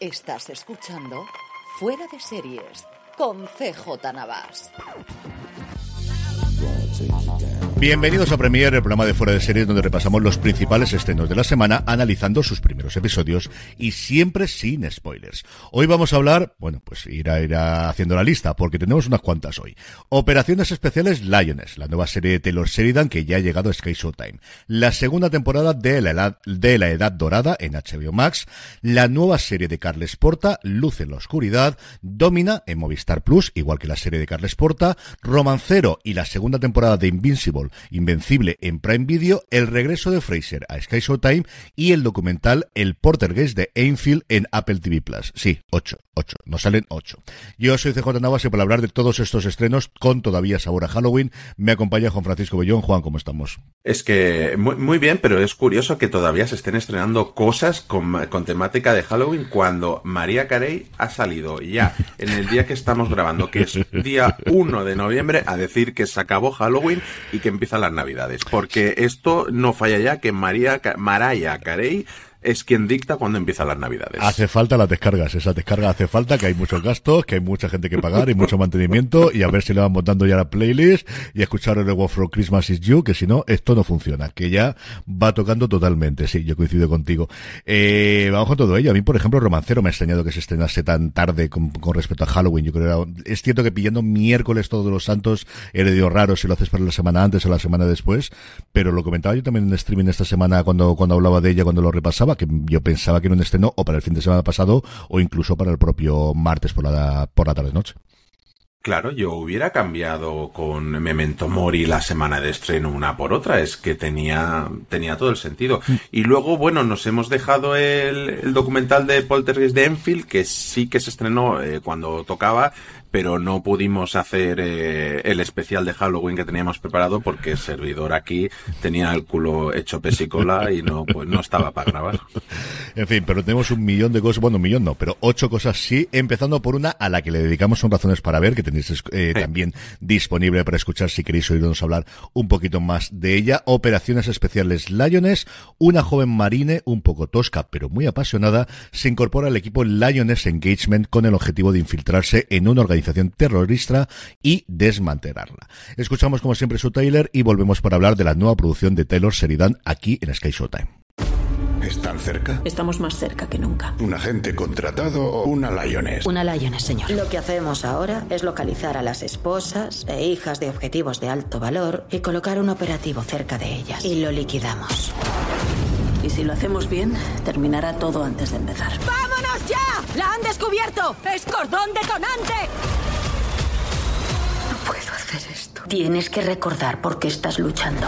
Estás escuchando Fuera de Series con CJ Navas. Bienvenidos a Premiere, el programa de Fuera de Series donde repasamos los principales estrenos de la semana analizando sus primeros episodios y siempre sin spoilers. Hoy vamos a hablar, bueno, pues ir a ir haciendo la lista porque tenemos unas cuantas hoy. Operaciones especiales Lioness, la nueva serie de Taylor Sheridan que ya ha llegado a Sky Showtime. La segunda temporada de la edad, de la edad dorada en HBO Max. La nueva serie de Carles Porta, Luz en la oscuridad. Domina en Movistar Plus, igual que la serie de Carles Porta. Romancero y la segunda temporada de Invincible Invencible en Prime Video, el regreso de Fraser a Sky Showtime y el documental El Portergeist de Enfield en Apple TV Plus. Sí, ocho, ocho, nos salen ocho. Yo soy CJ Navas y para hablar de todos estos estrenos con todavía sabor a Halloween, me acompaña Juan Francisco Bellón. Juan, ¿cómo estamos? Es que muy, muy bien, pero es curioso que todavía se estén estrenando cosas con, temática de Halloween cuando María Carey ha salido ya en el día que estamos grabando, que es día 1 de noviembre, a decir que se acabó Halloween y que empiezan las navidades. Porque esto no falla ya que María, Maraya Carey es quien dicta cuando empiezan las navidades. Hace falta las descargas, esa descarga hace falta, que hay muchos gastos, que hay mucha gente que pagar y mucho mantenimiento y a ver si le van montando ya la playlist y escuchar el War for Christmas is You, que si no, esto no funciona, que ya va tocando totalmente, sí, yo coincido contigo. Eh, vamos con todo ello. A mí, por ejemplo, Romancero me ha extrañado que se estrenase tan tarde con, respecto a Halloween. Yo creo que era, es cierto que pillando miércoles todos los santos era raro si lo haces para la semana antes o la semana después, pero lo comentaba yo también en streaming esta semana cuando, cuando hablaba de ella, cuando lo repasaba que yo pensaba que era un estreno o para el fin de semana pasado o incluso para el propio martes por la, por la tarde-noche. Claro, yo hubiera cambiado con Memento Mori la semana de estreno una por otra, es que tenía, tenía todo el sentido. Mm. Y luego, bueno, nos hemos dejado el, documental de Poltergeist de Enfield, que sí que se estrenó eh, cuando tocaba, pero no pudimos hacer eh, el especial de Halloween que teníamos preparado porque el servidor aquí tenía el culo hecho pesicola y no, pues no estaba para grabar. En fin, pero tenemos un millón de cosas, bueno, un millón no, pero ocho cosas sí, empezando por una a la que le dedicamos son razones para ver, que tenéis eh, también disponible para escuchar si queréis oírnos hablar un poquito más de ella. Operaciones especiales Lioness, una joven marine un poco tosca pero muy apasionada, se incorpora al equipo Lioness Engagement con el objetivo de infiltrarse en una organización terrorista y desmantelarla. Escuchamos como siempre su trailer y volvemos para hablar de la nueva producción de Taylor Sheridan aquí en Sky Showtime. ¿Están cerca? Estamos más cerca que nunca. ¿Un agente contratado o una Lioness? Una Lioness, señor. Lo que hacemos ahora es localizar a las esposas e hijas de objetivos de alto valor y colocar un operativo cerca de ellas. Y lo liquidamos. Y si lo hacemos bien, terminará todo antes de empezar. ¡Vámonos ya! ¡La han descubierto! ¡Es cordón detonante! No puedo hacer esto. Tienes que recordar por qué estás luchando.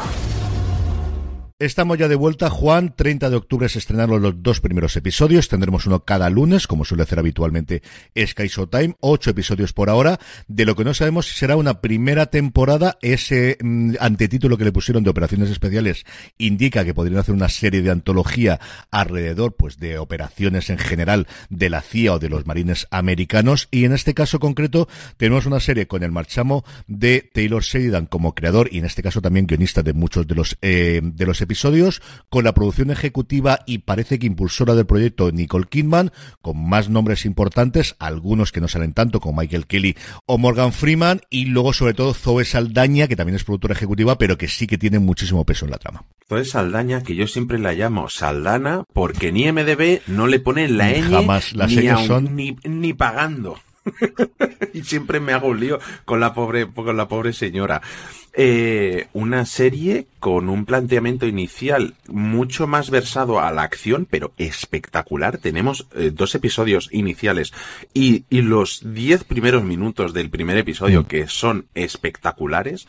Estamos ya de vuelta, Juan. 30 de octubre se estrenaron los dos primeros episodios. Tendremos uno cada lunes, como suele hacer habitualmente Sky Showtime. Ocho episodios por ahora. De lo que no sabemos si será una primera temporada. Ese mm, antetítulo que le pusieron de operaciones especiales indica que podrían hacer una serie de antología alrededor, pues, de operaciones en general de la CIA o de los marines americanos. Y en este caso concreto, tenemos una serie con el marchamo de Taylor Sheridan como creador y en este caso también guionista de muchos de los, eh, de los episodios episodios, con la producción ejecutiva y parece que impulsora del proyecto Nicole Kidman, con más nombres importantes, algunos que no salen tanto, como Michael Kelly o Morgan Freeman, y luego sobre todo Zoe Saldaña, que también es productora ejecutiva, pero que sí que tiene muchísimo peso en la trama. Zoe Saldaña, que yo siempre la llamo Saldana, porque ni MDB no le pone la ñ Jamás. Las ni, son... ni, ni pagando. y siempre me hago un lío con la pobre, con la pobre señora. Eh, una serie con un planteamiento inicial mucho más versado a la acción, pero espectacular. Tenemos eh, dos episodios iniciales y, y los diez primeros minutos del primer episodio mm. que son espectaculares.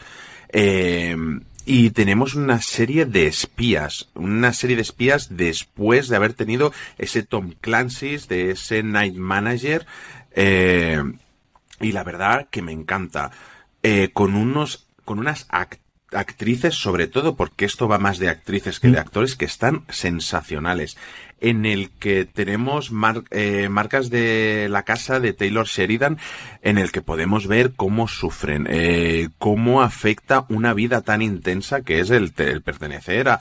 Eh, y tenemos una serie de espías, una serie de espías después de haber tenido ese Tom Clancy, de ese Night Manager, eh, y la verdad que me encanta. Eh, con unos, con unas actrices, sobre todo porque esto va más de actrices que de mm. actores, que están sensacionales. En el que tenemos eh, marcas de la casa de Taylor Sheridan, en el que podemos ver cómo sufren, eh, cómo afecta una vida tan intensa que es el, pertenecer a,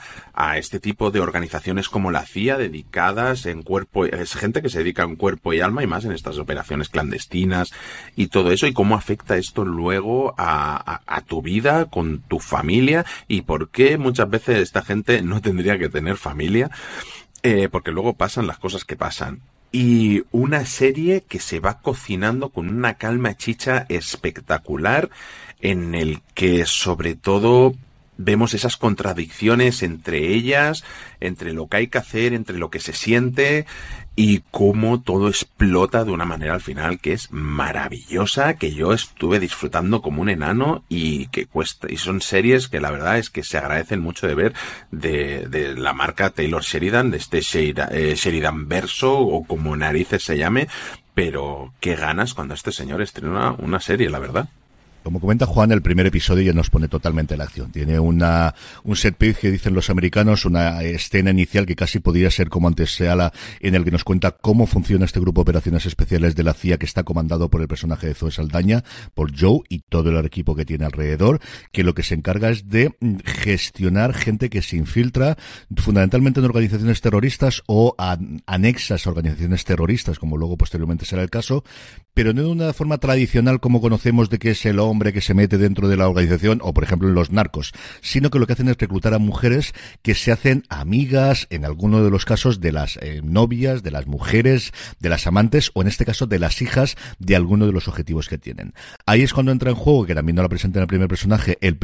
este tipo de organizaciones como la CIA, dedicadas en cuerpo, es gente que se dedica en cuerpo y alma y más en estas operaciones clandestinas y todo eso, y cómo afecta esto luego a tu vida, con tu familia, y por qué muchas veces esta gente no tendría que tener familia eh, porque luego pasan las cosas que pasan. Y una serie que se va cocinando con una calma chicha espectacular en el que sobre todo vemos esas contradicciones entre ellas, entre lo que hay que hacer, entre lo que se siente y cómo todo explota de una manera al final que es maravillosa, que yo estuve disfrutando como un enano y que cuesta, y son series que la verdad es que se agradecen mucho de ver de, de la marca Taylor Sheridan, de este Sheridan, eh, Sheridan Verso o como narices se llame, pero qué ganas cuando este señor estrena una serie, la verdad. Como comenta Juan, el primer episodio ya nos pone totalmente la acción. Tiene una, un set piece que dicen los americanos, una escena inicial que casi podría ser como antes Seala, en el que nos cuenta cómo funciona este grupo de operaciones especiales de la CIA que está comandado por el personaje de Zoe Saldaña, por Joe y todo el equipo que tiene alrededor, que lo que se encarga es de gestionar gente que se infiltra fundamentalmente en organizaciones terroristas o anexas a organizaciones terroristas, como luego posteriormente será el caso, pero no de una forma tradicional como conocemos de que es el hombre que se mete dentro de la organización o por ejemplo en los narcos, sino que lo que hacen es reclutar a mujeres que se hacen amigas en alguno de los casos de las eh, novias, de las mujeres, de las amantes o en este caso de las hijas de alguno de los objetivos que tienen. Ahí es cuando entra en juego, que también no la presenta en el primer personaje, el,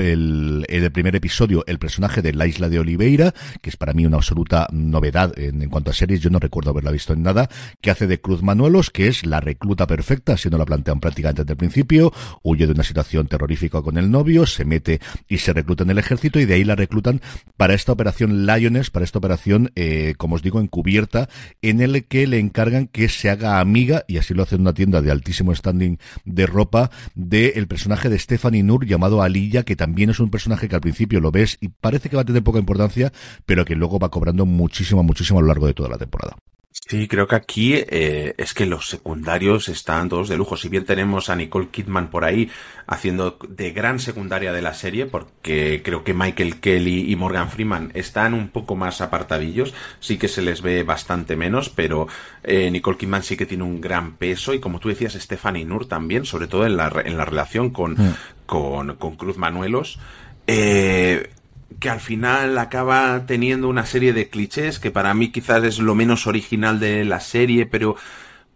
el, primer episodio, el personaje de la isla de Oliveira, que es para mí una absoluta novedad en, en cuanto a series, yo no recuerdo haberla visto en nada, que hace de Cruz Manuelos, que es la recluta perfecta si no la plantean prácticamente desde el principio, huye de una situación terrorífica con el novio, se mete y se recluta en el ejército y de ahí la reclutan para esta operación Lioness, para esta operación, eh, como os digo, encubierta, en el que le encargan que se haga amiga, y así lo hace en una tienda de altísimo standing de ropa, del personaje de Stephanie Nur llamado Alilla, que también es un personaje que al principio lo ves y parece que va a tener poca importancia, pero que luego va cobrando muchísimo, muchísimo a lo largo de toda la temporada. Sí, creo que aquí eh, es que los secundarios están todos de lujo. Si bien tenemos a Nicole Kidman por ahí haciendo de gran secundaria de la serie, porque creo que Michael Kelly y Morgan Freeman están un poco más apartadillos, sí que se les ve bastante menos, pero eh, Nicole Kidman sí que tiene un gran peso y como tú decías, Stephanie Nur también, sobre todo en la, en la relación con, mm. con, con Cruz Manuelos. Eh, que al final acaba teniendo una serie de clichés que para mí quizás es lo menos original de la serie, pero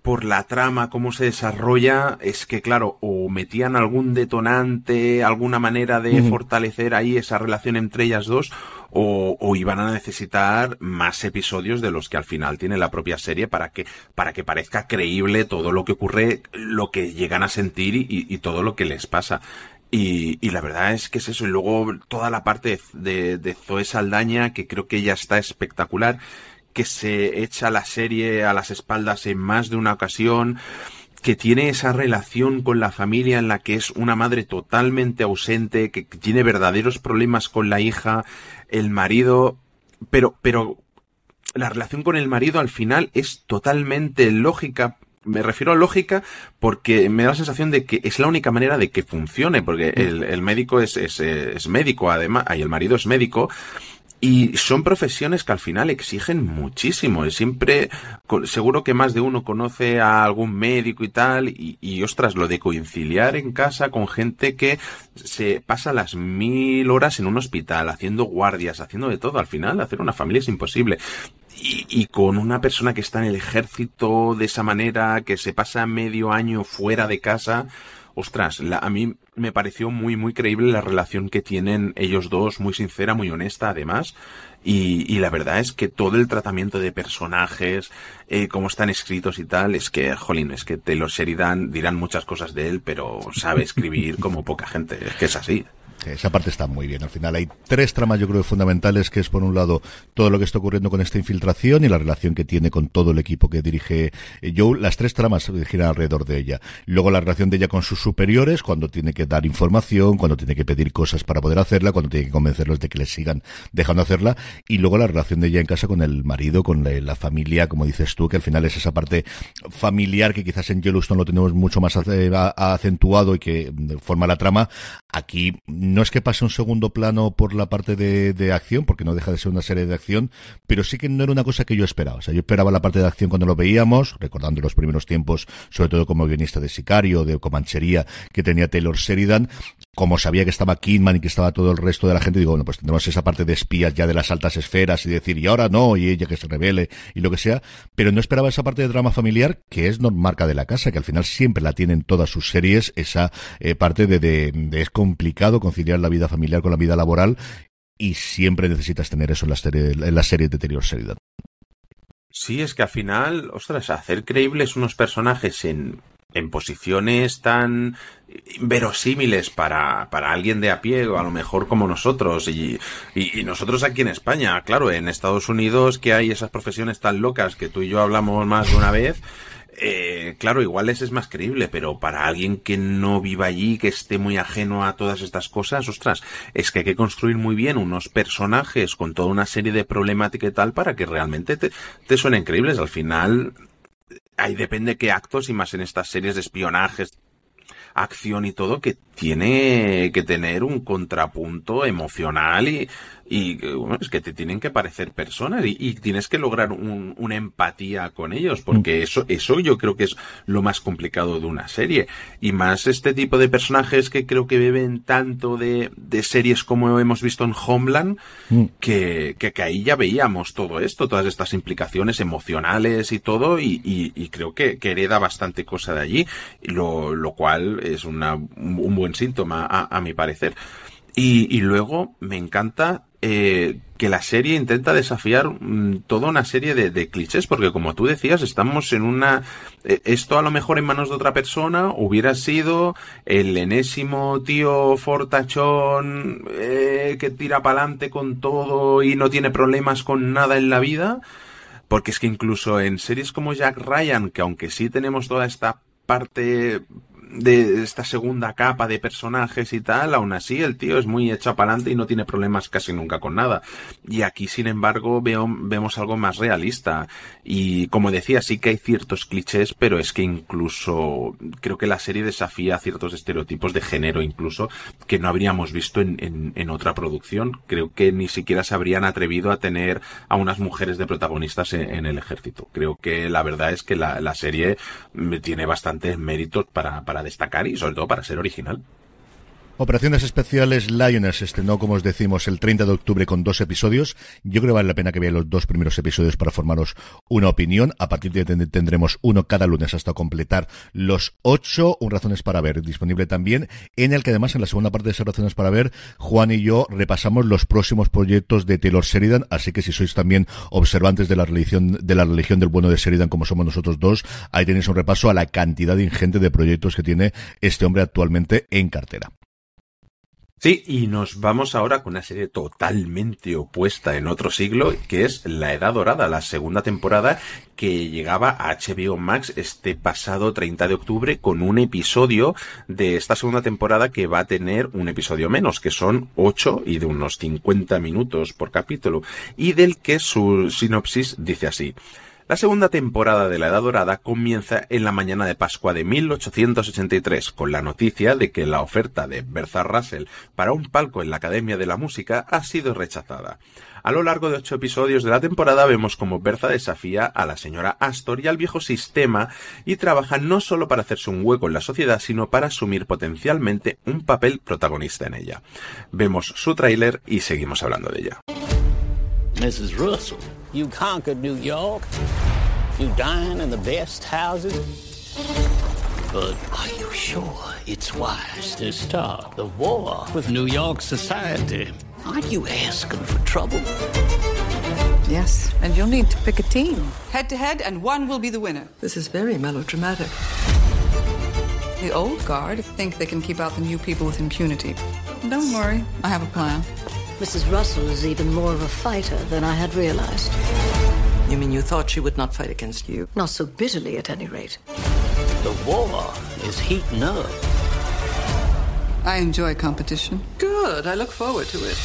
por la trama, cómo se desarrolla, es que claro, o metían algún detonante, alguna manera de fortalecer ahí esa relación entre ellas dos, o, o, iban a necesitar más episodios de los que al final tiene la propia serie para que, para que parezca creíble todo lo que ocurre, lo que llegan a sentir y, y todo lo que les pasa. Y, y, la verdad es que es eso. Y luego toda la parte de, de Zoe Saldaña, que creo que ella está espectacular, que se echa la serie a las espaldas en más de una ocasión, que tiene esa relación con la familia en la que es una madre totalmente ausente, que tiene verdaderos problemas con la hija, el marido, pero, pero la relación con el marido al final es totalmente lógica me refiero a lógica porque me da la sensación de que es la única manera de que funcione, porque el, el médico es, es, es, médico, además, y el marido es médico, y son profesiones que al final exigen muchísimo. Y siempre, seguro que más de uno conoce a algún médico y tal, y, y ostras, lo de conciliar en casa con gente que se pasa las mil horas en un hospital, haciendo guardias, haciendo de todo, al final hacer una familia es imposible. Y, y, con una persona que está en el ejército de esa manera, que se pasa medio año fuera de casa, ostras, la, a mí me pareció muy, muy creíble la relación que tienen ellos dos, muy sincera, muy honesta además. Y, y la verdad es que todo el tratamiento de personajes, eh, cómo están escritos y tal, es que, jolín, es que Taylor Sheridan dirán muchas cosas de él, pero sabe escribir como poca gente, es que es así. Esa parte está muy bien. Al final hay tres tramas, yo creo, fundamentales, que es por un lado todo lo que está ocurriendo con esta infiltración y la relación que tiene con todo el equipo que dirige eh, Joe. Las tres tramas giran alrededor de ella. Luego la relación de ella con sus superiores, cuando tiene que dar información, cuando tiene que pedir cosas para poder hacerla, cuando tiene que convencerlos de que le sigan dejando hacerla. Y luego la relación de ella en casa con el marido, con la, familia, como dices tú, que al final es esa parte familiar que quizás en Yellowstone lo tenemos mucho más eh, acentuado y que mm, forma la trama. Aquí no es que pase un segundo plano por la parte de, acción, porque no deja de ser una serie de acción, pero sí que no era una cosa que yo esperaba. O sea, yo esperaba la parte de acción cuando lo veíamos, recordando los primeros tiempos, sobre todo como guionista de Sicario, de Comanchería, que tenía Taylor Sheridan, como sabía que estaba Kidman y que estaba todo el resto de la gente, digo, bueno, pues tendremos esa parte de espías ya de las altas esferas y decir, y ahora no, y ella que se revele y lo que sea, pero no esperaba esa parte de drama familiar que es marca de la casa, que al final siempre la tienen todas sus series, esa eh, parte de, de, de, es complicado conciliar la vida familiar con la vida laboral y siempre necesitas tener eso en las, series en la serie de Sheridan. Sí, es que al final, ostras, hacer creíbles unos personajes en, en posiciones tan verosímiles para, para alguien de a pie, o a lo mejor como nosotros, y, y, nosotros aquí en España, claro, en Estados Unidos que hay esas profesiones tan locas que tú y yo hablamos más de una vez, eh, claro, igual ese es más creíble, pero para alguien que no viva allí, que esté muy ajeno a todas estas cosas, ostras, es que hay que construir muy bien unos personajes con toda una serie de problemática y tal para que realmente te, te suenen creíbles. Al final, ahí depende qué actos y más en estas series de espionajes, acción y todo, que tiene que tener un contrapunto emocional y, y bueno, es que te tienen que parecer personas y, tienes que lograr un, una empatía con ellos, porque mm. eso, eso yo creo que es lo más complicado de una serie. Y más este tipo de personajes que creo que beben tanto de, de series como hemos visto en Homeland, mm. que, que, ahí ya veíamos todo esto, todas estas implicaciones emocionales y todo, y, y, creo que, que, hereda bastante cosa de allí, lo, lo cual es una, un buen síntoma a, a mi parecer. Y, y, luego me encanta eh, que la serie intenta desafiar mm, toda una serie de, clichés, porque como tú decías, estamos en una... Eh, esto a lo mejor en manos de otra persona hubiera sido el enésimo tío fortachón eh, que tira para adelante con todo y no tiene problemas con nada en la vida. Porque es que incluso en series como Jack Ryan, que aunque sí tenemos toda esta parte de esta segunda capa de personajes y tal, aún así el tío es muy hecho para adelante y no tiene problemas casi nunca con nada. Y aquí, sin embargo, veo, vemos algo más realista. Y como decía, sí que hay ciertos clichés, pero es que incluso creo que la serie desafía ciertos estereotipos de género incluso que no habríamos visto en, en, otra producción. Creo que ni siquiera se habrían atrevido a tener a unas mujeres de protagonistas en, el ejército. Creo que la verdad es que la, la serie tiene bastantes méritos para, para destacar y sobre todo para ser original. Operaciones Especiales Lioness estrenó, como os decimos, el 30 de octubre con dos episodios. Yo creo que vale la pena que veáis los dos primeros episodios para formaros una opinión. A partir de ahí tendremos uno cada lunes hasta completar los ocho. Un Razones para Ver disponible también, en el que además en la segunda parte de esas Razones para Ver, Juan y yo repasamos los próximos proyectos de Taylor Sheridan. Así que si sois también observantes de la religión, de la religión del bueno de Sheridan, como somos nosotros dos, ahí tenéis un repaso a la cantidad ingente de proyectos que tiene este hombre actualmente en cartera. Sí, y nos vamos ahora con una serie totalmente opuesta en otro siglo, que es La Edad Dorada, la segunda temporada que llegaba a HBO Max este pasado 30 de octubre con un episodio de esta segunda temporada que va a tener un episodio menos, que son 8 y de unos 50 minutos por capítulo, y del que su sinopsis dice así. La segunda temporada de La Edad Dorada comienza en la mañana de Pascua de 1883 con la noticia de que la oferta de Bertha Russell para un palco en la Academia de la Música ha sido rechazada. A lo largo de ocho episodios de la temporada vemos como Bertha desafía a la señora Astor y al viejo sistema y trabaja no solo para hacerse un hueco en la sociedad, sino para asumir potencialmente un papel protagonista en ella. Vemos su tráiler y seguimos hablando de ella. Mrs. Russell, you conquered New York. You dine in the best houses. But are you sure it's wise to start the war with New York society? Aren't you asking for trouble? Yes, and you'll need to pick a team. Head to head, and one will be the winner. This is very melodramatic. The old guard think they can keep out the new people with impunity. Don't worry, I have a plan. Mrs. Russell is even more of a fighter than I had realized. You mean you thought she would not fight against you? Not so bitterly, at any rate. The war is heating up. I enjoy competition. Good, I look forward to it.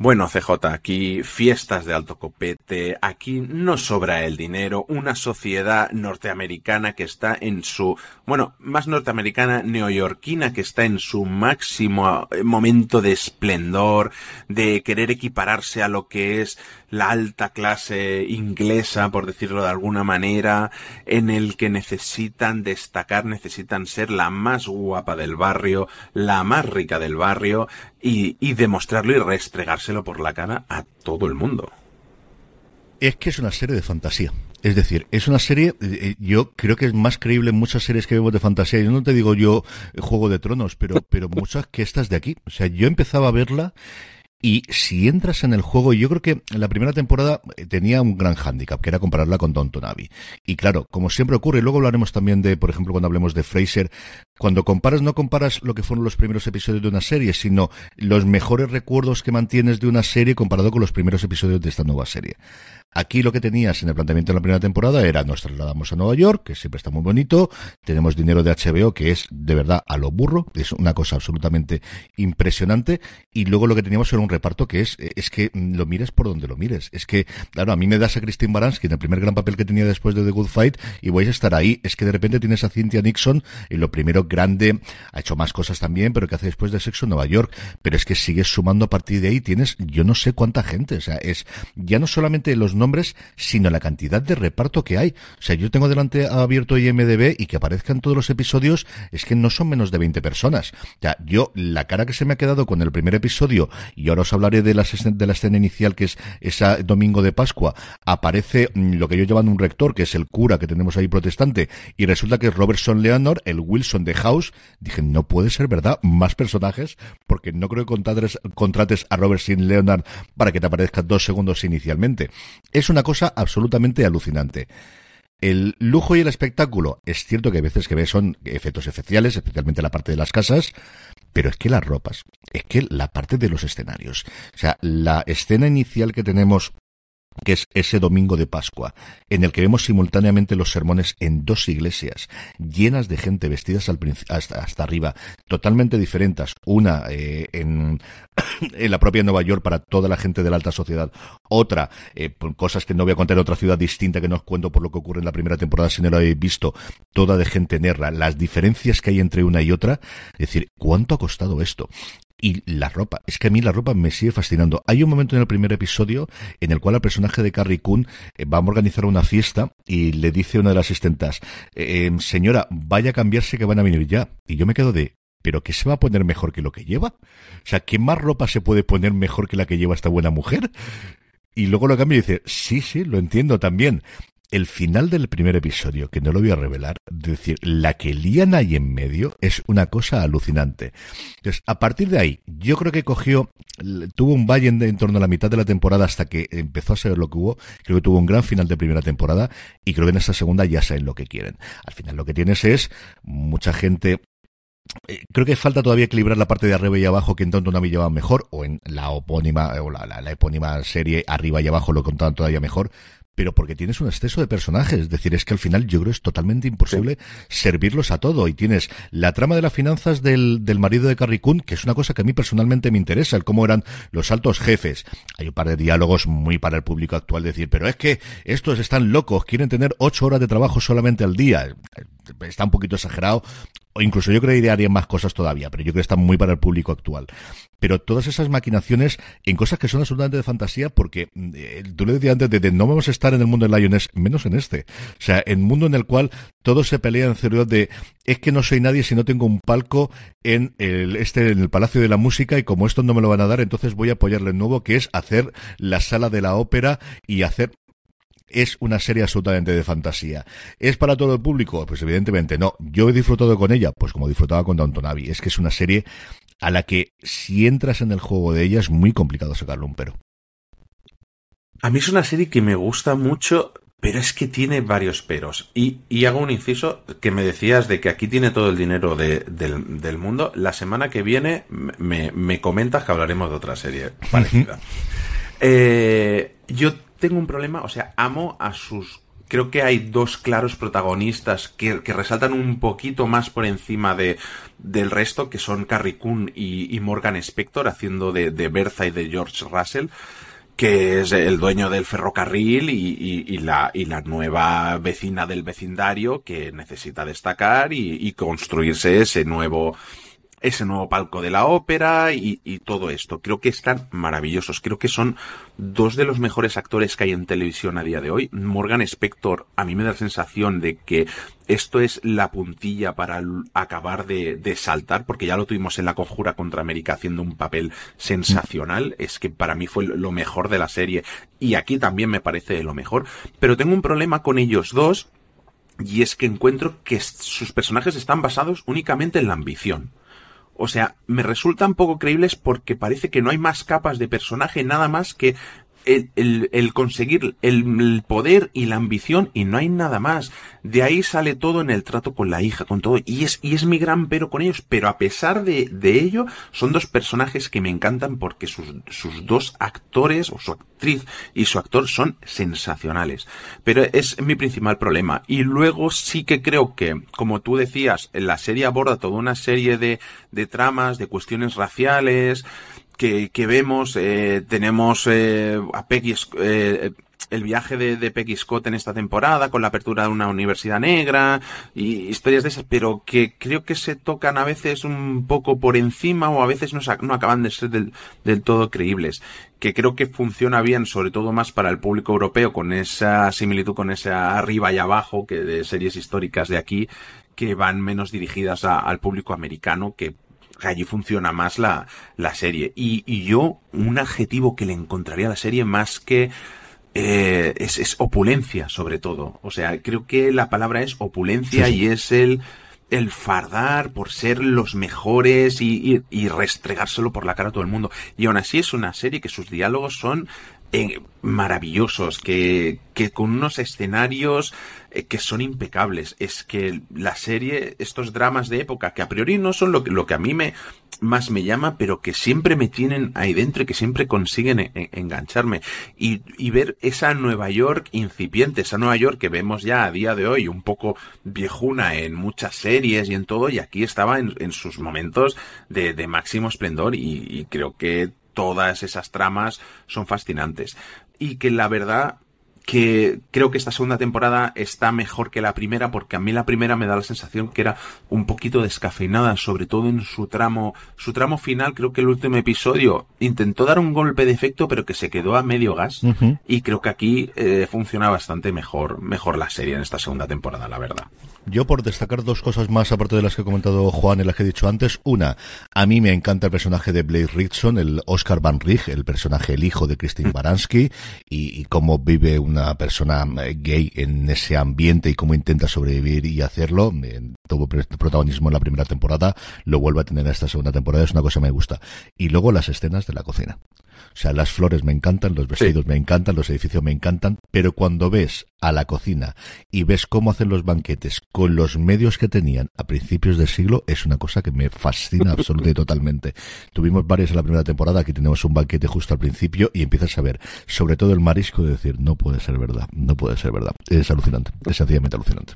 Bueno, CJ, aquí fiestas de alto copete, aquí no sobra el dinero, una sociedad norteamericana que está en su, bueno, más norteamericana, neoyorquina, que está en su máximo eh, momento de esplendor, de querer equipararse a lo que es la alta clase inglesa, por decirlo de alguna manera, en el que necesitan destacar, necesitan ser la más guapa del barrio, la más rica del barrio, y, y demostrarlo y restregárselo por la cara a todo el mundo. Es que es una serie de fantasía. Es decir, es una serie, eh, yo creo que es más creíble en muchas series que vemos de fantasía. Yo no te digo yo eh, Juego de Tronos, pero, pero muchas que estas de aquí. O sea, yo empezaba a verla y si entras en el juego, yo creo que la primera temporada eh, tenía un gran hándicap, que era compararla con Downton Abbey. Y claro, como siempre ocurre, luego hablaremos también de, por ejemplo, cuando hablemos de Fraser, cuando comparas, no comparas lo que fueron los primeros episodios de una serie, sino los mejores recuerdos que mantienes de una serie comparado con los primeros episodios de esta nueva serie. Aquí lo que tenías en el planteamiento de la primera temporada era nos trasladamos a Nueva York, que siempre está muy bonito, tenemos dinero de HBO, que es de verdad a lo burro, es una cosa absolutamente impresionante, y luego lo que teníamos era un reparto que es, es que lo mires por donde lo mires. Es que, claro, a mí me das a Christine Baranski en el primer gran papel que tenía después de The Good Fight, y vais a estar ahí. Es que de repente tienes a Cynthia Nixon, en lo primero grande, ha hecho más cosas también, pero que hace después de Sexo en Nueva York, pero es que sigues sumando a partir de ahí, tienes yo no sé cuánta gente, o sea, es ya no solamente los nombres, sino la cantidad de reparto que hay. O sea, yo tengo delante abierto IMDB y que aparezcan todos los episodios, es que no son menos de 20 personas. Ya, yo, la cara que se me ha quedado con el primer episodio, y ahora os hablaré de la, escena inicial, que es ese domingo de Pascua, aparece mm, lo que yo llamo un rector, que es el cura que tenemos ahí protestante, y resulta que es Robertson Leonard, el Wilson de House. Dije, no puede ser verdad, más personajes, porque no creo que contrates, contrates a Robertson Leonard para que te aparezca dos segundos inicialmente. Es una cosa absolutamente alucinante. El lujo y el espectáculo, es cierto que a veces que ves son efectos especiales, especialmente la parte de las casas, pero es que las ropas, es que la parte de los escenarios, o sea, la escena inicial que tenemos que es ese domingo de Pascua, en el que vemos simultáneamente los sermones en dos iglesias, llenas de gente vestidas hasta, arriba, totalmente diferentes, una eh, en, en, la propia Nueva York para toda la gente de la alta sociedad, otra, eh, cosas que no voy a contar en otra ciudad distinta que no os cuento por lo que ocurre en la primera temporada si no lo habéis visto, toda de gente negra, las diferencias que hay entre una y otra, es decir, ¿cuánto ha costado esto? Y la ropa, es que a mí la ropa me sigue fascinando. Hay un momento en el primer episodio en el cual el personaje de Carrie Coon eh, va a organizar una fiesta y le dice a una de las asistentas, eh, señora, vaya a cambiarse que van a venir ya. Y yo me quedo de, ¿pero qué se va a poner mejor que lo que lleva? O sea, ¿qué más ropa se puede poner mejor que la que lleva esta buena mujer? Y luego lo cambia y dice, sí, sí, lo entiendo también el final del primer episodio, que no lo voy a revelar, es decir, la que lían ahí en medio es una cosa alucinante. Entonces, a partir de ahí, yo creo que cogió, tuvo un valle en, torno a la mitad de la temporada hasta que empezó a ser lo que hubo. Creo que tuvo un gran final de primera temporada y creo que en esta segunda ya saben lo que quieren. Al final lo que tienes es mucha gente Creo que falta todavía equilibrar la parte de arriba y abajo que en Tonto Navi lleva mejor, o en la opónima, o la, la epónima serie arriba y abajo lo contaban todavía mejor, pero porque tienes un exceso de personajes. Es decir, es que al final yo creo es totalmente imposible sí. servirlos a todo. Y tienes la trama de las finanzas del, del marido de Carrie Coon, que es una cosa que a mí personalmente me interesa, el cómo eran los altos jefes. Hay un par de diálogos muy para el público actual, decir, pero es que estos están locos, quieren tener ocho horas de trabajo solamente al día. Está un poquito exagerado o incluso yo creo que harían más cosas todavía, pero yo creo que están muy para el público actual. Pero todas esas maquinaciones en cosas que son absolutamente de fantasía, porque eh, tú le decías antes de, no vamos a estar en el mundo de Lioness, menos en este. O sea, en un mundo en el cual todo se pelea en serio de es que no soy nadie si no tengo un palco en el este en el Palacio de la Música y como esto no me lo van a dar, entonces voy a apoyarle el nuevo que es hacer la sala de la ópera y hacer es una serie absolutamente de fantasía. ¿Es para todo el público? Pues evidentemente no. Yo he disfrutado con ella, pues como disfrutaba con Downton Abbey. Es que es una serie a la que si entras en el juego de ella es muy complicado sacarle un pero. A mí es una serie que me gusta mucho Pero es que tiene varios peros. Y, y, hago un inciso que me decías de que aquí tiene todo el dinero de, del, del, mundo. La semana que viene me, me, comentas que hablaremos de otra serie parecida. eh, yo tengo un problema, o sea, amo a sus... Creo que hay dos claros protagonistas que, resaltan un poquito más por encima de, del resto, que son Carrie Coon y, Morgan Spector, haciendo de, de Bertha y de George Russell que es el dueño del ferrocarril y, la, y la nueva vecina del vecindario que necesita destacar y construirse ese nuevo, ese nuevo palco de la ópera y, y, todo esto. Creo que están maravillosos. Creo que son dos de los mejores actores que hay en televisión a día de hoy. Morgan Spector, a mí me da la sensación de que esto es la puntilla para acabar de, de, saltar, porque ya lo tuvimos en la conjura contra América haciendo un papel sensacional. Es que para mí fue lo mejor de la serie y aquí también me parece lo mejor. Pero tengo un problema con ellos dos y es que encuentro que sus personajes están basados únicamente en la ambición. O sea, me resultan poco creíbles porque parece que no hay más capas de personaje nada más que el, el, el conseguir el, poder y la ambición y no hay nada más. De ahí sale todo en el trato con la hija, con todo. Y es, y es mi gran pero con ellos. Pero a pesar de, de ello, son dos personajes que me encantan porque sus, sus dos actores, o su actriz y su actor son sensacionales. Pero es mi principal problema. Y luego sí que creo que, como tú decías, la serie aborda toda una serie de, de tramas, de cuestiones raciales, que, que vemos, eh, tenemos eh, a Peggy, eh, el viaje de, de, Peggy Scott en esta temporada, con la apertura de una universidad negra, y historias de esas, pero que creo que se tocan a veces un poco por encima o a veces no, no acaban de ser del, del todo creíbles. Que creo que funciona bien, sobre todo más para el público europeo, con esa similitud con esa arriba y abajo que de series históricas de aquí, que van menos dirigidas a, al público americano, que allí funciona más la, la serie. Y, y, yo, un adjetivo que le encontraría a la serie más que eh, es, es, opulencia, sobre todo. O sea, creo que la palabra es opulencia sí, sí. y es el, el fardar por ser los mejores y, y, y, restregárselo por la cara a todo el mundo. Y aún así es una serie que sus diálogos son eh, maravillosos, que, que con unos escenarios eh, que son impecables. Es que la serie, estos dramas de época, que a priori no son lo que, lo que a mí me más me llama, pero que siempre me tienen ahí dentro y que siempre consiguen en, en, engancharme. Y, y ver esa Nueva York incipiente, esa Nueva York que vemos ya a día de hoy, un poco viejuna en muchas series y en todo, y aquí estaba en, en sus momentos de, máximo esplendor y creo que todas esas tramas son fascinantes. Y que la verdad que creo que esta segunda temporada está mejor que la primera porque a mí la primera me da la sensación que era un poquito descafeinada, sobre todo en su tramo, su tramo final, creo que el último episodio intentó dar un golpe de efecto pero que se quedó a medio gas uh -huh. y creo que aquí eh, funciona bastante mejor, mejor la serie en esta segunda temporada, la verdad. Yo por destacar dos cosas más aparte de las que ha comentado Juan y las que he dicho antes, una, a mí me encanta el personaje de Blake Ritson, el Oscar Van Rij, el personaje, el hijo de Christine Baranski y, y cómo vive una una persona gay en ese ambiente y cómo intenta sobrevivir y hacerlo. Tuvo protagonismo en la primera temporada, lo vuelve a tener en esta segunda temporada, es una cosa que me gusta. Y luego las escenas de la cocina. O sea, las flores me encantan, los vestidos sí. me encantan, los edificios me encantan, pero cuando ves a la cocina y ves cómo hacen los banquetes con los medios que tenían a principios del siglo, es una cosa que me fascina absolutamente y totalmente. Tuvimos varios en la primera temporada, aquí tenemos un banquete justo al principio y empiezas a ver, sobre todo el marisco, de decir, no puede ser verdad, no puede ser verdad. Es alucinante, es sencillamente alucinante.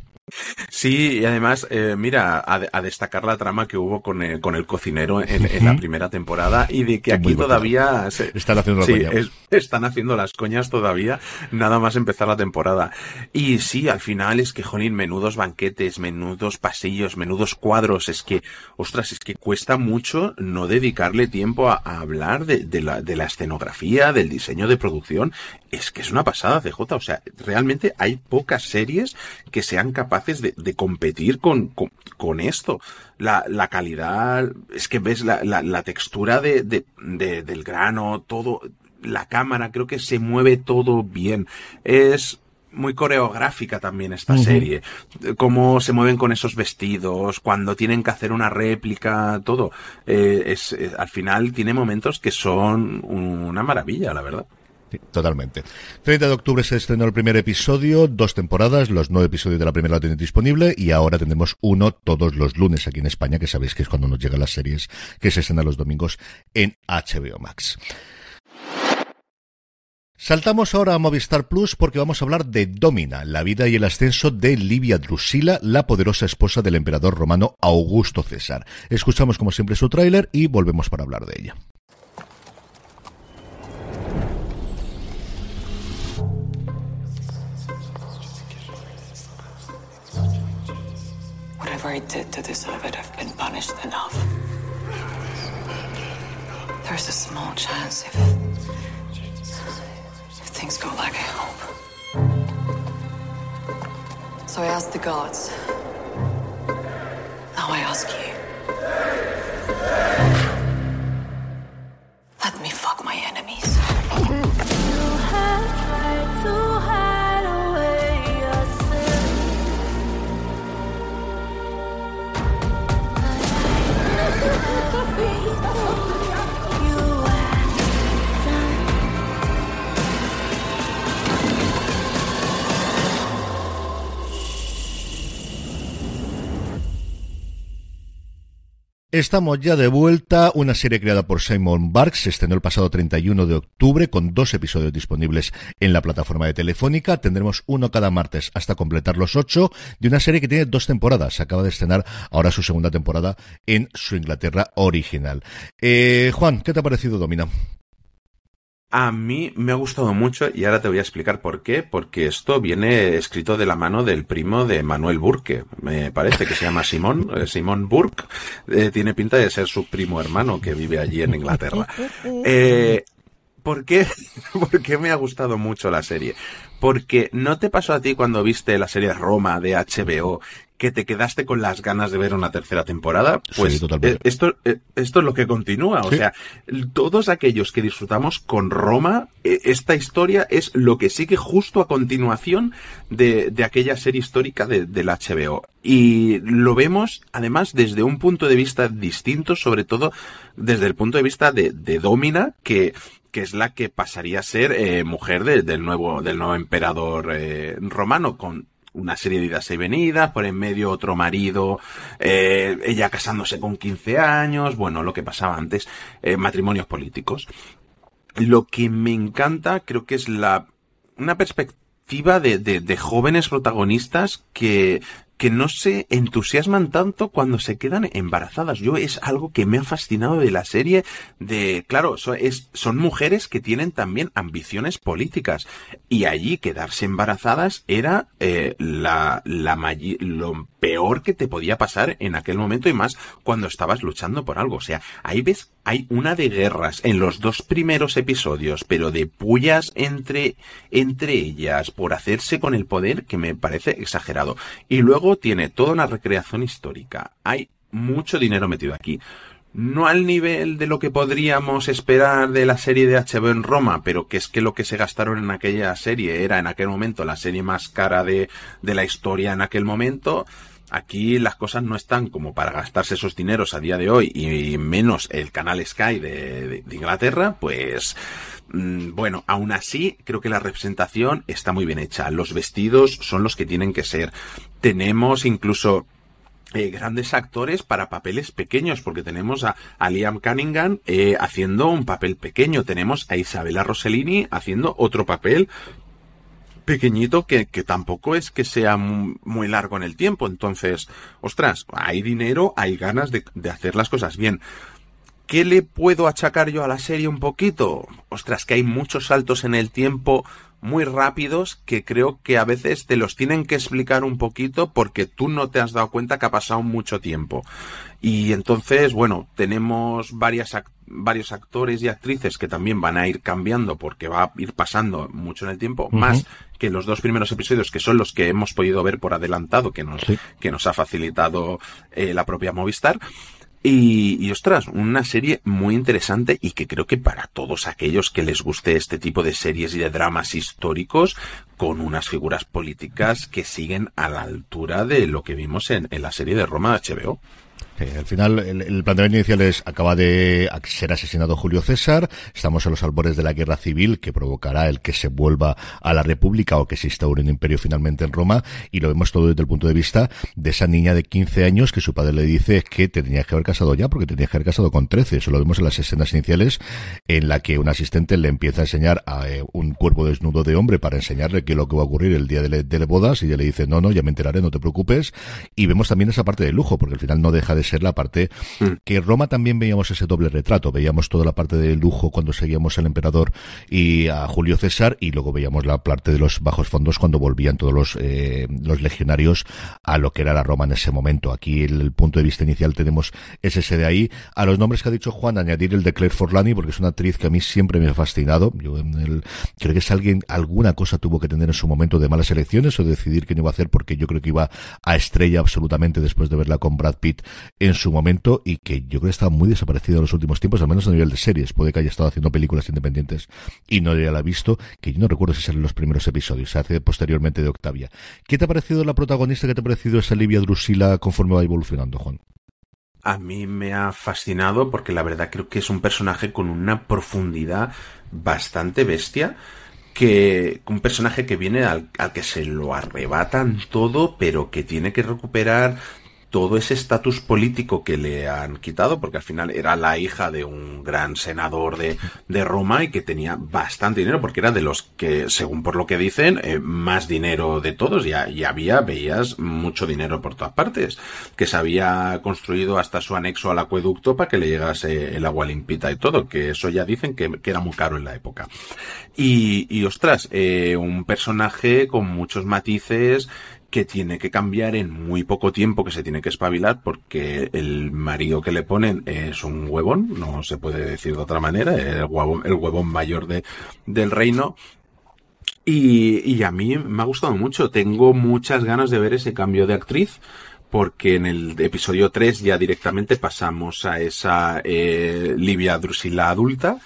Sí, y además, eh, mira, a, a, destacar la trama que hubo con el, con el cocinero en, en la primera temporada y de que aquí todavía se, están haciendo sí, es, están haciendo las coñas todavía, nada más empezar la temporada. Y sí, al final es que, jolín, menudos banquetes, menudos pasillos, menudos cuadros, es que, ostras, es que cuesta mucho no dedicarle tiempo a, a hablar de, de, la, de la escenografía, del diseño de producción. Es que es una pasada, CJ, o sea, realmente hay pocas series que sean capaces de, de competir con, con, con, esto. La, la calidad, es que ves la, la, la textura de, de, de, del grano, todo, la cámara, creo que se mueve todo bien. Es muy coreográfica también esta uh -huh. serie. Cómo se mueven con esos vestidos, cuando tienen que hacer una réplica, todo. Eh, es, es, al final tiene momentos que son una maravilla, la verdad. Totalmente. 30 de octubre se estrenó el primer episodio, dos temporadas, los nueve episodios de la primera la tienen disponible y ahora tendremos uno todos los lunes aquí en España, que sabéis que es cuando nos llegan las series que se estrenan los domingos en HBO Max. Saltamos ahora a Movistar Plus porque vamos a hablar de Domina, la vida y el ascenso de Livia Drusila, la poderosa esposa del emperador romano Augusto César. Escuchamos como siempre su tráiler y volvemos para hablar de ella. Whatever I did to deserve it, I've been punished enough. There's a small chance if, if things go like I hope. So I asked the gods. Now I ask you. Let me fuck my enemies. Estamos ya de vuelta, una serie creada por Simon Barks, se estrenó el pasado 31 de octubre con dos episodios disponibles en la plataforma de Telefónica, tendremos uno cada martes hasta completar los ocho, de una serie que tiene dos temporadas, se acaba de estrenar ahora su segunda temporada en su Inglaterra original. Eh, Juan, ¿qué te ha parecido Domina? A mí me ha gustado mucho y ahora te voy a explicar por qué, porque esto viene escrito de la mano del primo de Manuel Burke, me parece que se llama Simón, eh, Simón Burke, eh, tiene pinta de ser su primo hermano que vive allí en Inglaterra. Eh, ¿Por qué? ¿Por qué me ha gustado mucho la serie? Porque no te pasó a ti cuando viste la serie Roma de HBO que te quedaste con las ganas de ver una tercera temporada, pues eh, esto, eh, esto es lo que continúa. O sea, todos aquellos que disfrutamos con Roma, eh, esta historia es lo que sigue justo a continuación de, de aquella serie histórica de, del HBO. Y lo vemos, además, desde un punto de vista distinto, sobre todo desde el punto de vista de, de Domina, que que es la que pasaría a ser eh, mujer de, del nuevo del nuevo emperador eh, romano con una serie de idas y venidas, por en medio otro marido, eh, ella casándose con 15 años, bueno, lo que pasaba antes, eh, matrimonios políticos. Lo que me encanta creo que es la una perspectiva de, de, de jóvenes protagonistas que que no se entusiasman tanto cuando se quedan embarazadas. Yo es algo que me ha fascinado de la serie de, claro, es, son mujeres que tienen también ambiciones políticas y allí quedarse embarazadas era eh, la, la lo peor que te podía pasar en aquel momento y más cuando estabas luchando por algo. O sea, ahí ves, hay una de guerras en los dos primeros episodios, pero de pullas entre, entre ellas por hacerse con el poder que me parece exagerado. Y luego tiene toda una recreación histórica. Hay mucho dinero metido aquí. No al nivel de lo que podríamos esperar de la serie de HBO en Roma, pero que es que lo que se gastaron en aquella serie era en aquel momento la serie más cara de, de la historia en aquel momento. Aquí las cosas no están como para gastarse esos dineros a día de hoy y menos el canal Sky de, Inglaterra, pues bueno, aún así creo que la representación está muy bien hecha. Los vestidos son los que tienen que ser. Tenemos incluso eh, grandes actores para papeles pequeños, porque tenemos a, Liam Cunningham eh, haciendo un papel pequeño, tenemos a Isabella Rossellini haciendo otro papel pequeñito que, tampoco es que sea muy largo en el tiempo. Entonces, ostras, hay dinero, hay ganas de hacer las cosas bien. ¿Qué le puedo achacar yo a la serie un poquito? Ostras, que hay muchos saltos en el tiempo muy rápidos que creo que a veces te los tienen que explicar un poquito porque tú no te has dado cuenta que ha pasado mucho tiempo. Y entonces, bueno, tenemos varias varios actores y actrices que también van a ir cambiando porque va a ir pasando mucho en el tiempo, uh -huh. más que los dos primeros episodios que son los que hemos podido ver por adelantado que nos, sí. que nos ha facilitado eh, la propia Movistar. Y, y, ostras, una serie muy interesante y que creo que para todos aquellos que les guste este tipo de series y de dramas históricos, con unas figuras políticas que siguen a la altura de lo que vimos en, en la serie de Roma de HBO. Al final, el, el, planteamiento inicial es, acaba de ser asesinado Julio César, estamos a los albores de la guerra civil que provocará el que se vuelva a la República o que se instaure un imperio finalmente en Roma, y lo vemos todo desde el punto de vista de esa niña de 15 años que su padre le dice que tenía que haber casado ya, porque tenía que haber casado con 13. Eso lo vemos en las escenas iniciales, en la que un asistente le empieza a enseñar a eh, un cuerpo desnudo de hombre para enseñarle qué es lo que va a ocurrir el día de, de bodas, y ella le dice, no, no, ya me enteraré, no te preocupes. Y vemos también esa parte de lujo, porque al final no deja de ser la parte mm. que Roma también veíamos ese doble retrato, veíamos toda la parte de lujo cuando seguíamos al emperador y a Julio César y luego veíamos la parte de los bajos fondos cuando volvían todos los, eh, los legionarios a lo que era la Roma en ese momento. Aquí el, el, punto de vista inicial tenemos es ese de ahí. A los nombres que ha dicho Juan, añadir el de Claire Forlani, porque es una actriz que a mí siempre me ha fascinado. Yo en el, creo que es alguien, alguna cosa tuvo que tener en su momento de malas elecciones o decidir que no iba a hacer porque yo creo que iba a estrella absolutamente después de verla con Brad Pitt en su momento y que yo creo que está muy desaparecida en los últimos tiempos, al menos a nivel de series. Puede que haya estado haciendo películas independientes y no ya la visto, que yo no recuerdo si salen los primeros episodios, se hace posteriormente de Octavia. ¿Qué te ha parecido la protagonista? ¿Qué te ha parecido esa Livia Drusila conforme va evolucionando, Juan? A mí me ha fascinado porque la verdad creo que es un personaje con una profundidad bastante bestia que un personaje que viene al, al, que se lo arrebatan todo, pero que tiene que recuperar todo ese estatus político que le han quitado, porque al final era la hija de un gran senador de, de Roma y que tenía bastante dinero, porque era de los que, según por lo que dicen, eh, más dinero de todos, y, había, veías mucho dinero por todas partes, que se había construido hasta su anexo al acueducto para que le llegase el agua limpita y todo, que eso ya dicen que, que era muy caro en la época. Y, y ostras, eh, un personaje con muchos matices, que tiene que cambiar en muy poco tiempo, que se tiene que espabilar porque el marido que le ponen es un huevón, no se puede decir de otra manera, el huevón, el huevón mayor de, del reino. Y, y a mí me ha gustado mucho, tengo muchas ganas de ver ese cambio de actriz porque en el episodio 3 ya directamente pasamos a esa eh, Livia Drusila adulta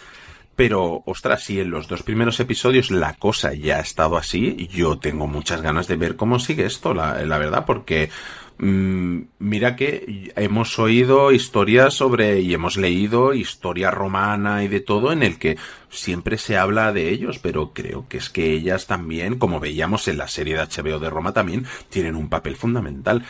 pero, ostras, si en los dos primeros episodios la cosa ya ha estado así, yo tengo muchas ganas de ver cómo sigue esto, la, verdad, porque mmm, mira que hemos oído historias sobre y hemos leído historia romana y de todo en el que siempre se habla de ellos, pero creo que es que ellas también, como veíamos en la serie de HBO de Roma, también tienen un papel fundamental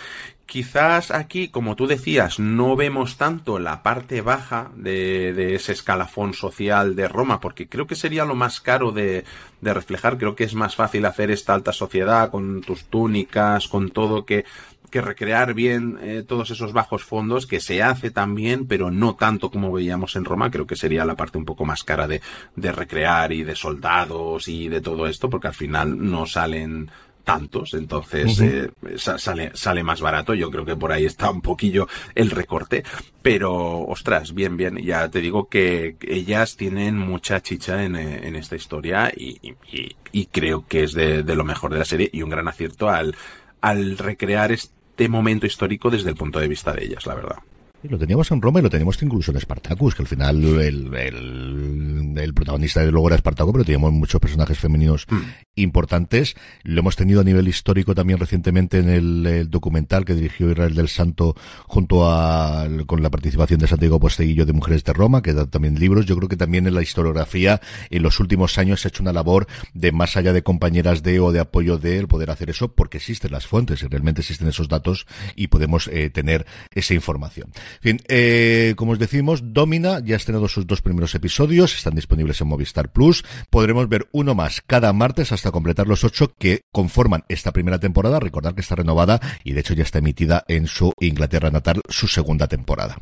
quizás aquí, como tú decías, no vemos tanto la parte baja de, de, ese escalafón social de Roma, porque creo que sería lo más caro de, de, reflejar. Creo que es más fácil hacer esta alta sociedad con tus túnicas, con todo que que recrear bien eh, todos esos bajos fondos que se hace también pero no tanto como veíamos en Roma creo que sería la parte un poco más cara de, de recrear y de soldados y de todo esto porque al final no salen tantos, entonces uh -huh. eh, sale, sale más barato. Yo creo que por ahí está un poquillo el recorte, pero ostras, bien, bien. Ya te digo que ellas tienen mucha chicha en, en esta historia y, y, y creo que es de, de, lo mejor de la serie y un gran acierto al, al recrear este momento histórico desde el punto de vista de ellas, la verdad. Lo teníamos en Roma y lo teníamos incluso en Spartacus, que al final el, el, el protagonista de luego era Spartacus, pero teníamos muchos personajes femeninos mm. importantes. Lo hemos tenido a nivel histórico también recientemente en el, el documental que dirigió Israel del Santo junto a con la participación de Santiago Posteguillo de Mujeres de Roma, que da también libros. Yo creo que también en la historiografía en los últimos años se ha hecho una labor de más allá de compañeras de o de apoyo de el poder hacer eso, porque existen las fuentes y realmente existen esos datos y podemos eh, tener esa información. Bien, eh, como os decimos, Domina ya ha estrenado sus dos primeros episodios, están disponibles en Movistar Plus. Podremos ver uno más cada martes hasta completar los ocho que conforman esta primera temporada. Recordar que está renovada y de hecho ya está emitida en su Inglaterra natal su segunda temporada.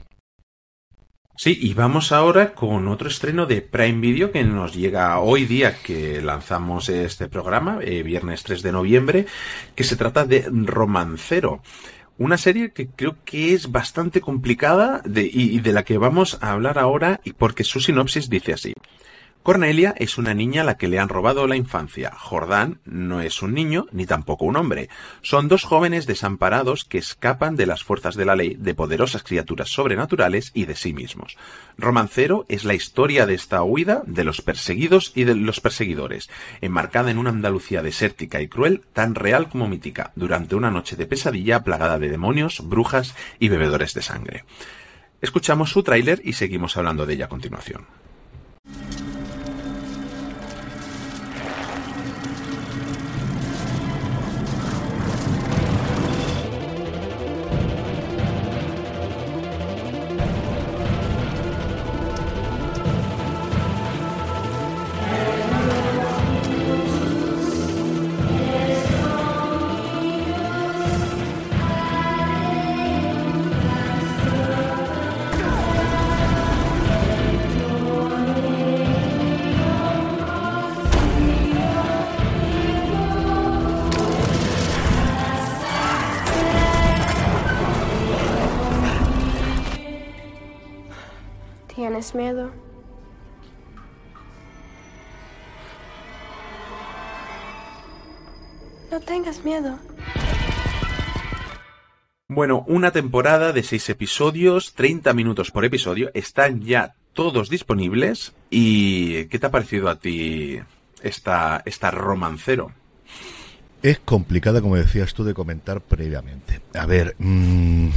Sí, y vamos ahora con otro estreno de Prime Video que nos llega hoy día que lanzamos este programa, eh, viernes 3 de noviembre, que se trata de Romancero. Una serie que creo que es bastante complicada de, y, y de la que vamos a hablar ahora porque su sinopsis dice así. Cornelia es una niña a la que le han robado la infancia. Jordán no es un niño ni tampoco un hombre. Son dos jóvenes desamparados que escapan de las fuerzas de la ley, de poderosas criaturas sobrenaturales y de sí mismos. Romancero es la historia de esta huida de los perseguidos y de los perseguidores, enmarcada en una Andalucía desértica y cruel tan real como mítica, durante una noche de pesadilla plagada de demonios, brujas y bebedores de sangre. Escuchamos su tráiler y seguimos hablando de ella a continuación. ¿Tienes miedo? No tengas miedo. Bueno, una temporada de seis episodios, 30 minutos por episodio, están ya todos disponibles. ¿Y qué te ha parecido a ti esta, esta romancero? Es complicada, como decías tú, de comentar previamente. A ver, mmm,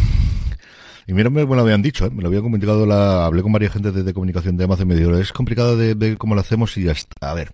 y mira, me, lo habían dicho, ¿eh? me lo habían comunicado, la, hablé con varias gente de, comunicación de Amazon y me dijeron, es complicado de ver cómo lo hacemos y ya está. A ver,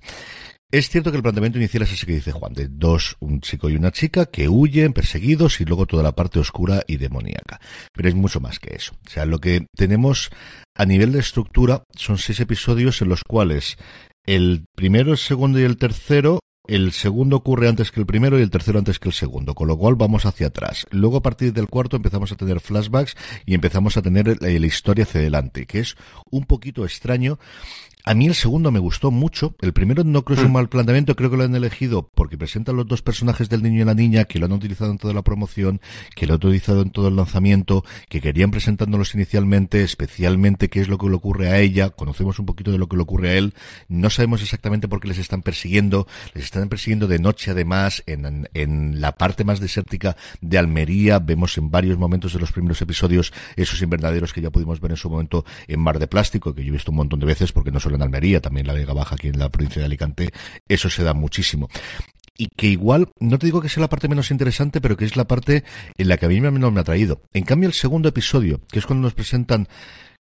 es cierto que el planteamiento inicial es ese que dice Juan, de dos, un chico y una chica que huyen, perseguidos, y luego toda la parte oscura y demoníaca. Pero es mucho más que eso. O sea, lo que tenemos a nivel de estructura son seis episodios en los cuales el primero, el segundo y el tercero el segundo ocurre antes que el primero y el tercero antes que el segundo, con lo cual vamos hacia atrás. Luego a partir del cuarto empezamos a tener flashbacks y empezamos a tener la, historia hacia adelante, que es un poquito extraño a mí el segundo me gustó mucho. El primero no creo que es un mm. mal planteamiento, creo que lo han elegido porque presentan los dos personajes del niño y la niña, que lo han utilizado en toda la promoción, que lo han utilizado en todo el lanzamiento, que querían presentándolos inicialmente, especialmente qué es lo que le ocurre a ella. Conocemos un poquito de lo que le ocurre a él. No sabemos exactamente por qué les están persiguiendo. Les están persiguiendo de noche además, en, en la parte más desértica de Almería. Vemos en varios momentos de los primeros episodios esos invernaderos que ya pudimos ver en su momento en Mar de Plástico, que yo he visto un montón de veces porque no solo en Almería, también la Vega Baja aquí en la provincia de Alicante, eso se da muchísimo y que igual, no te digo que sea la parte menos interesante, pero que es la parte en la que a mí menos me ha traído. En cambio, el segundo episodio, que es cuando nos presentan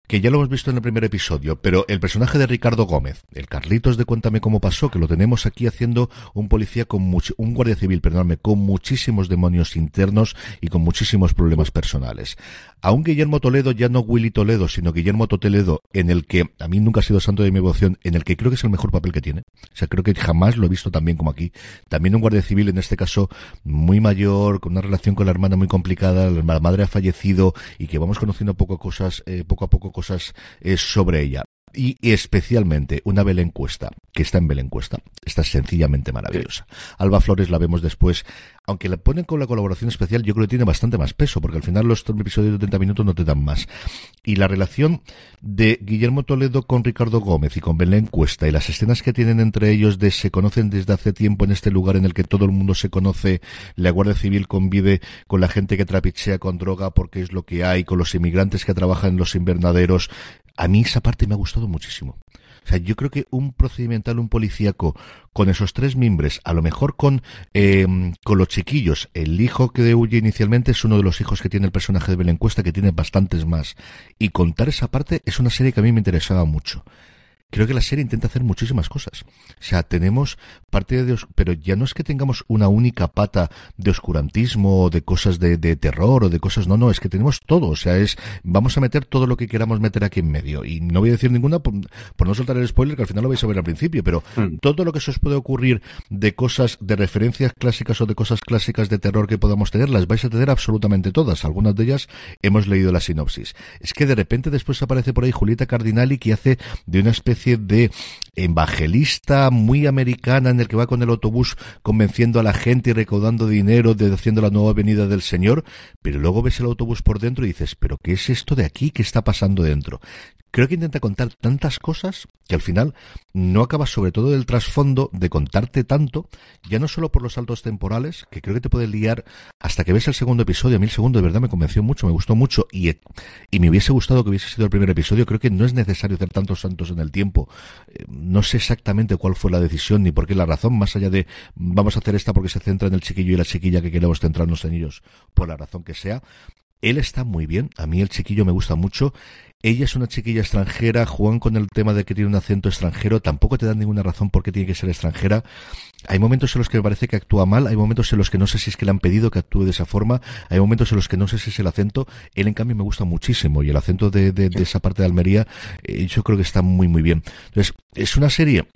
que ya lo hemos visto en el primer episodio, pero el personaje de Ricardo Gómez, el Carlitos de Cuéntame cómo pasó, que lo tenemos aquí haciendo un policía con un guardia civil, perdóname, con muchísimos demonios internos y con muchísimos problemas personales. A un Guillermo Toledo, ya no Willy Toledo, sino Guillermo Toledo, en el que a mí nunca ha sido santo de mi devoción, en el que creo que es el mejor papel que tiene. O sea, creo que jamás lo he visto tan bien como aquí. También un guardia civil, en este caso, muy mayor, con una relación con la hermana muy complicada, la madre ha fallecido y que vamos conociendo poco cosas, eh, poco a poco cosas eh, sobre ella y especialmente una Belén Cuesta, que está en Belén Cuesta, está sencillamente maravillosa. Alba Flores la vemos después, aunque la ponen con la colaboración especial, yo creo que tiene bastante más peso, porque al final los episodios de 30 minutos no te dan más. Y la relación de Guillermo Toledo con Ricardo Gómez y con Belén Cuesta y las escenas que tienen entre ellos de se conocen desde hace tiempo en este lugar en el que todo el mundo se conoce, la Guardia Civil convive con la gente que trapichea con droga porque es lo que hay, con los inmigrantes que trabajan en los invernaderos, a mí esa parte me ha gustado muchísimo. O sea, yo creo que un procedimental, un policíaco, con esos tres mimbres, a lo mejor con, eh, con los chiquillos, el hijo que huye inicialmente es uno de los hijos que tiene el personaje de la encuesta, que tiene bastantes más. Y contar esa parte es una serie que a mí me interesaba mucho creo que la serie intenta hacer muchísimas cosas. O sea, tenemos parte de... Pero ya no es que tengamos una única pata de oscurantismo o de cosas de, terror o de cosas... No, no, es que tenemos todo. O sea, es... Vamos a meter todo lo que queramos meter aquí en medio. Y no voy a decir ninguna por, no soltar el spoiler, que al final lo vais a ver al principio, pero mm. todo lo que se os puede ocurrir de cosas, de referencias clásicas o de cosas clásicas de terror que podamos tener, las vais a tener absolutamente todas. Algunas de ellas hemos leído la sinopsis. Es que de repente después aparece por ahí Julieta Cardinali que hace de una especie de evangelista muy americana en el que va con el autobús convenciendo a la gente y recaudando dinero, de, haciendo la nueva venida del Señor, pero luego ves el autobús por dentro y dices, pero ¿qué es esto de aquí? ¿Qué está pasando dentro? creo que intenta contar tantas cosas que al final no acaba sobre todo del trasfondo de contarte tanto, ya no solo por los saltos temporales, que creo que te puede liar hasta que ves el segundo episodio. A mí el segundo de verdad me convenció mucho, me gustó mucho y, y me hubiese gustado que hubiese sido el primer episodio. Creo que no es necesario hacer tantos saltos en el tiempo. No sé exactamente cuál fue la decisión ni por qué la razón, más allá de vamos a hacer esta porque se centra en el chiquillo y la chiquilla que queremos centrarnos en ellos, por la razón que sea. Él está muy bien, a mí el chiquillo me gusta mucho ella es una chiquilla extranjera, juegan con el tema de que tiene un acento extranjero, tampoco te dan ninguna razón por qué tiene que ser extranjera. Hay momentos en los que me parece que actúa mal, hay momentos en los que no sé si es que le han pedido que actúe de esa forma, hay momentos en los que no sé si es el acento. Él, en cambio, me gusta muchísimo y el acento de, esa parte de Almería, eh, yo creo que está muy, muy bien. Entonces, es una serie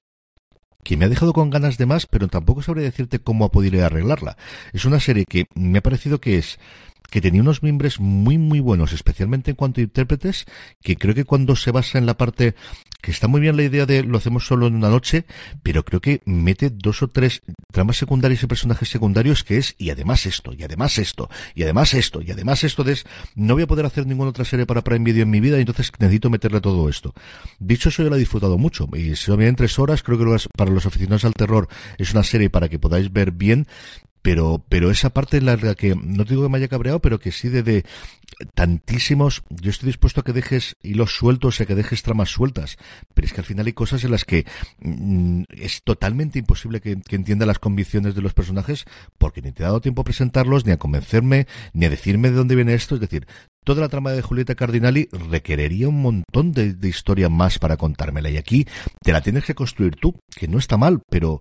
que me ha dejado con ganas de más, pero tampoco sabría decirte cómo poder arreglarla. Es una serie que me ha parecido que es que tenía unos miembros muy muy buenos, especialmente en cuanto a intérpretes, que creo que cuando se basa en la parte que está muy bien la idea de lo hacemos solo en una noche, pero creo que mete dos o tres tramas secundarias y personajes secundarios que es y además esto, y además esto, y además esto, y además esto de es, no voy a poder hacer ninguna otra serie para Prime Video en mi vida, y entonces necesito meterle todo esto. Dicho eso, yo la he disfrutado mucho, y si lo en tres horas, creo que para los aficionados al terror es una serie para que podáis ver bien, pero, pero esa parte en la que, no digo que me haya cabreado, pero que sí de, de tantísimos, yo estoy dispuesto a que dejes hilos sueltos a que dejes tramas sueltas, pero es que al final hay cosas en las que mm, es totalmente imposible que, que, entienda las convicciones de los personajes porque ni te he dado tiempo a presentarlos, ni a convencerme, ni a decirme de dónde viene esto, es decir, toda la trama de Julieta Cardinali requeriría un montón de, de, historia más para contármela. Y aquí te la tienes que construir tú, que no está mal, pero,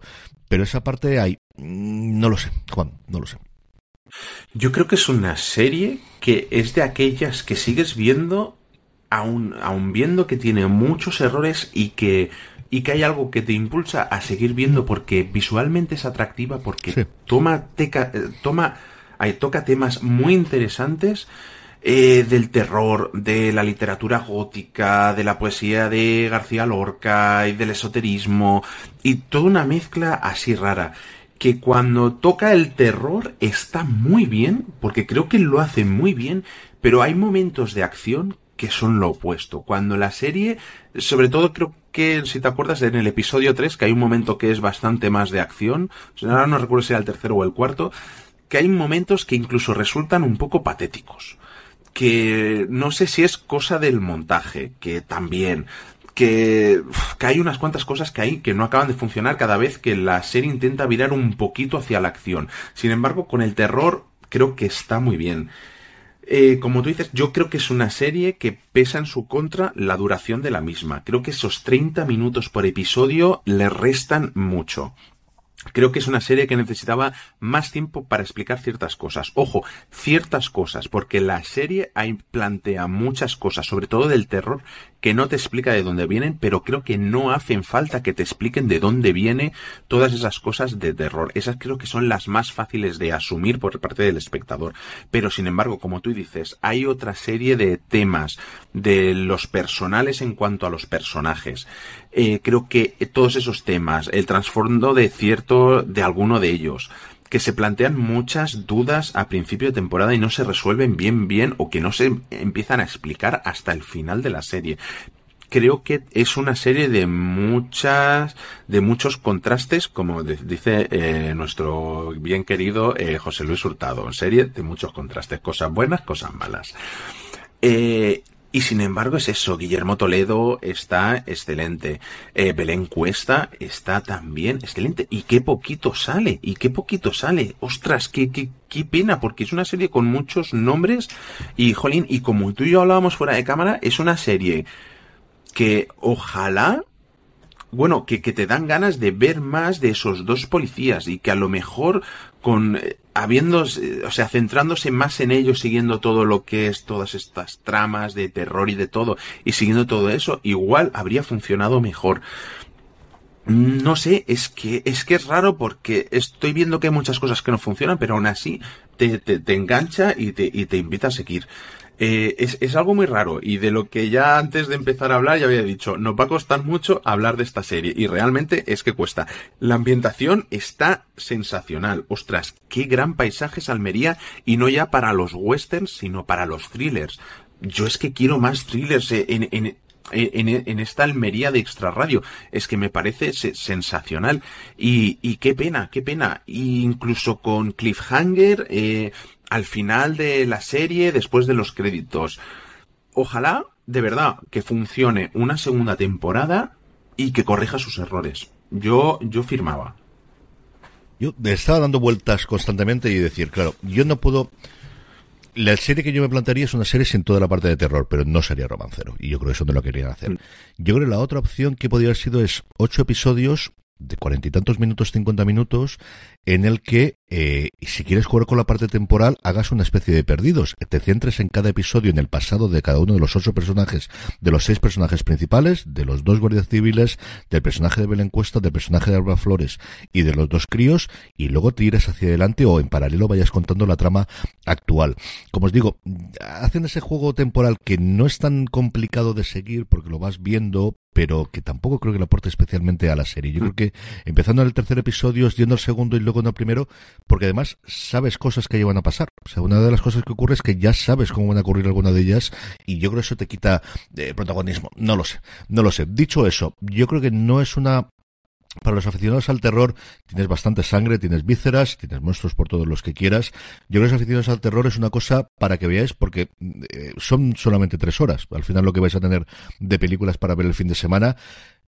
pero esa parte hay, mm, no lo sé, Juan, no lo sé. Yo creo que es una serie que es de aquellas que sigues viendo, aún, aún viendo que tiene muchos errores y que, y que hay algo que te impulsa a seguir viendo porque visualmente es atractiva, porque toma, teca, eh, toma, toca temas muy interesantes. Eh, del terror, de la literatura gótica, de la poesía de García Lorca y del esoterismo y toda una mezcla así rara que cuando toca el terror está muy bien, porque creo que lo hace muy bien, pero hay momentos de acción que son lo opuesto. Cuando la serie, sobre todo creo que si te acuerdas en el episodio 3, que hay un momento que es bastante más de acción, ahora no recuerdo si era el tercero o el cuarto, que hay momentos que incluso resultan un poco patéticos. Que no sé si es cosa del montaje, que también, que, que, hay unas cuantas cosas que hay que no acaban de funcionar cada vez que la serie intenta virar un poquito hacia la acción. Sin embargo, con el terror creo que está muy bien. Eh, como tú dices, yo creo que es una serie que pesa en su contra la duración de la misma. Creo que esos 30 minutos por episodio le restan mucho. Creo que es una serie que necesitaba más tiempo para explicar ciertas cosas. Ojo, ciertas cosas, porque la serie plantea muchas cosas, sobre todo del terror, que no te explica de dónde vienen, pero creo que no hacen falta que te expliquen de dónde viene todas esas cosas de terror. Esas creo que son las más fáciles de asumir por parte del espectador. Pero sin embargo, como tú dices, hay otra serie de temas de los personales en cuanto a los personajes. Eh, creo que todos esos temas, el trasfondo de cierto, de alguno de ellos, que se plantean muchas dudas a principio de temporada y no se resuelven bien bien o que no se empiezan a explicar hasta el final de la serie. Creo que es una serie de muchas, de muchos contrastes, como dice eh, nuestro bien querido eh, José Luis Hurtado, serie de muchos contrastes, cosas buenas, cosas malas. Eh, y sin embargo es eso, Guillermo Toledo está excelente, eh, Belén Cuesta está también excelente. Y qué poquito sale, y qué poquito sale. Ostras, qué, qué, qué pena, porque es una serie con muchos nombres. Y, jolín, y como tú y yo hablábamos fuera de cámara, es una serie que ojalá bueno, que, que, te dan ganas de ver más de esos dos policías y que a lo mejor con eh, habiendo, o sea, centrándose más en ellos, siguiendo todo lo que es todas estas tramas de terror y de todo, y siguiendo todo eso, igual habría funcionado mejor. No sé, es que, es que es raro porque estoy viendo que hay muchas cosas que no funcionan, pero aún así te, te, te engancha y te, y te invita a seguir. Eh, es, es, algo muy raro y de lo que ya antes de empezar a hablar ya había dicho, nos va a costar mucho hablar de esta serie y realmente es que cuesta. La ambientación está sensacional. Ostras, qué gran paisaje es Almería y no ya para los westerns, sino para los thrillers. Yo es que quiero más thrillers en, en en, esta Almería de Extra Radio. Es que me parece sensacional. Y, y qué pena, qué pena. Incluso con Cliffhanger, eh, al final de la serie, después de los créditos. Ojalá, de verdad, que funcione una segunda temporada y que corrija sus errores. Yo, yo firmaba. Yo estaba dando vueltas constantemente y decir, claro, yo no puedo. La serie que yo me plantearía es una serie sin toda la parte de terror, pero no sería romancero. Y yo creo que eso no lo querían hacer. Mm. Yo creo que la otra opción que podría haber sido es ocho episodios de cuarenta y tantos minutos, cincuenta minutos, en el que, eh, si quieres jugar con la parte temporal, hagas una especie de perdidos. Te centres en cada episodio, en el pasado de cada uno de los ocho personajes, de los seis personajes principales, de los dos guardias civiles, del personaje de Belén Cuesta, del personaje de Alba Flores y de los dos críos, y luego tires hacia adelante o en paralelo vayas contando la trama actual. Como os digo, hacen ese juego temporal que no es tan complicado de seguir porque lo vas viendo, pero que tampoco creo que le aporte especialmente a la serie. Yo creo que empezando en el tercer episodio, yendo al segundo y luego en el primero, porque además sabes cosas que llevan a pasar. O sea, una de las cosas que ocurre es que ya sabes cómo van a ocurrir alguna de ellas y yo creo que eso te quita eh, protagonismo. No lo sé, no lo sé. Dicho eso, yo creo que no es una para los aficionados al terror tienes bastante sangre, tienes vísceras, tienes monstruos por todos los que quieras. Yo creo que los aficionados al terror es una cosa para que veáis porque eh, son solamente tres horas. Al final lo que vais a tener de películas para ver el fin de semana.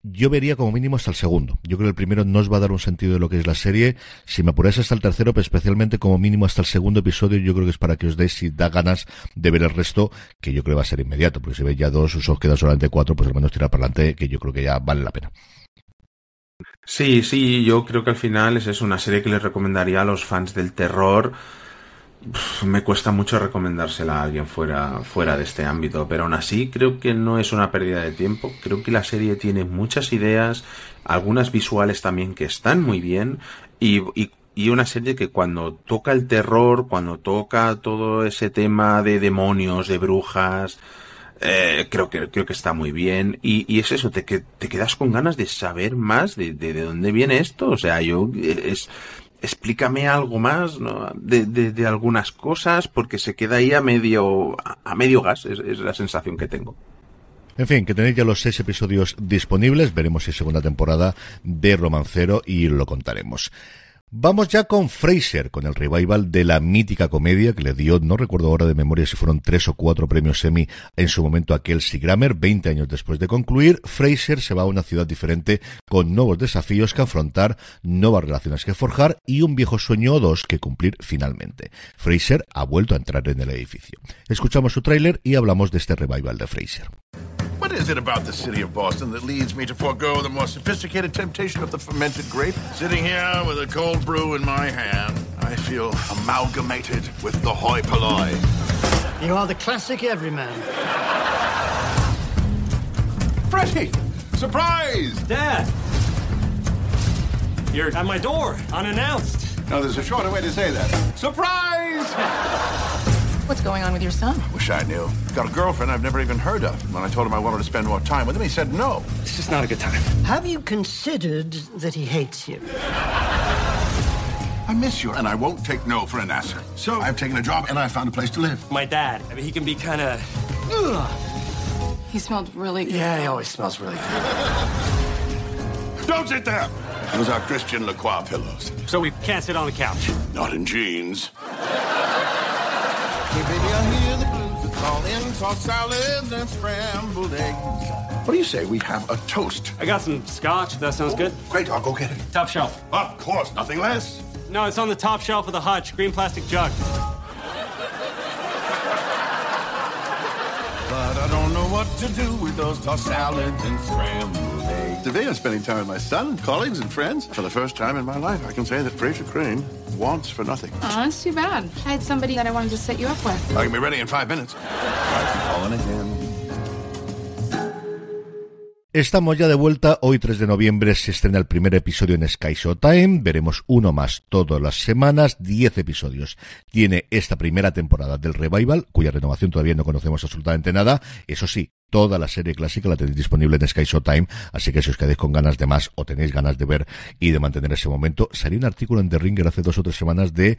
Yo vería como mínimo hasta el segundo. Yo creo que el primero no os va a dar un sentido de lo que es la serie. Si me apuráis hasta el tercero, pero especialmente como mínimo hasta el segundo episodio, yo creo que es para que os deis si da ganas de ver el resto, que yo creo que va a ser inmediato, porque si veis ya dos, os queda solamente cuatro, pues al menos tirar para adelante, que yo creo que ya vale la pena. Sí, sí, yo creo que al final es una serie que les recomendaría a los fans del terror. me cuesta mucho recomendársela a alguien fuera, fuera de este ámbito, pero aún así creo que no es una pérdida de tiempo. Creo que la serie tiene muchas ideas, algunas visuales también que están muy bien y una serie que cuando toca el terror, cuando toca todo ese tema de demonios, de brujas, eh, creo que creo que está muy bien y, y es eso te, que, te quedas con ganas de saber más de, de, de, dónde viene esto o sea yo es explícame algo más ¿no? de, de, de algunas cosas porque se queda ahí a medio a medio gas es, es la sensación que tengo en fin, que tenéis ya los seis episodios disponibles. Veremos si segunda temporada de Romancero y lo contaremos. Vamos ya con Fraser, con el revival de la mítica comedia que le dio, no recuerdo ahora de memoria si fueron tres o cuatro premios Emmy en su momento a Kelsey Grammer, 20 años después de concluir. Fraser se va a una ciudad diferente con nuevos desafíos que afrontar, nuevas relaciones que forjar y un viejo sueño o dos que cumplir finalmente. Fraser ha vuelto a entrar en el edificio. Escuchamos su tráiler y hablamos de este revival de Fraser. What is it about the city of Boston that leads me to forego the more sophisticated temptation of the fermented grape? Sitting here with a cold brew in my hand, I feel amalgamated with the hoi polloi. You are the classic everyman. Freddie! Surprise! Dad! You're at my door, unannounced. Now, there's a shorter way to say that. Surprise! What's going on with your son? Wish I knew. Got a girlfriend I've never even heard of. When I told him I wanted to spend more time with him, he said no. It's just not a good time. Have you considered that he hates you? I miss you, and I won't take no for an answer. So I've taken a job, and I found a place to live. My dad, I mean, he can be kind of. He smelled really good. Yeah, he always smells really good. Don't sit there. Those are Christian Lacroix pillows. So we can't sit on the couch. Not in jeans. What do you say we have a toast? I got some scotch, if that sounds good. Oh, great, I'll go get it. Top shelf. Of course, nothing less. No, it's on the top shelf of the hutch. Green plastic jug. But I don't know what to do with those tossed salads and scrambled eggs. Today I'm spending time with my son, colleagues, and friends. For the first time in my life, I can say that Fraser Crane wants for nothing. Oh, that's too bad. I had somebody that I wanted to set you up with. I can be ready in five minutes. I keep calling again. Estamos ya de vuelta. Hoy, 3 de noviembre, se estrena el primer episodio en Sky Showtime. Veremos uno más todas las semanas. 10 episodios tiene esta primera temporada del Revival, cuya renovación todavía no conocemos absolutamente nada. Eso sí, toda la serie clásica la tenéis disponible en Sky Showtime, así que si os quedáis con ganas de más o tenéis ganas de ver y de mantener ese momento, salió un artículo en The Ringer hace dos o tres semanas de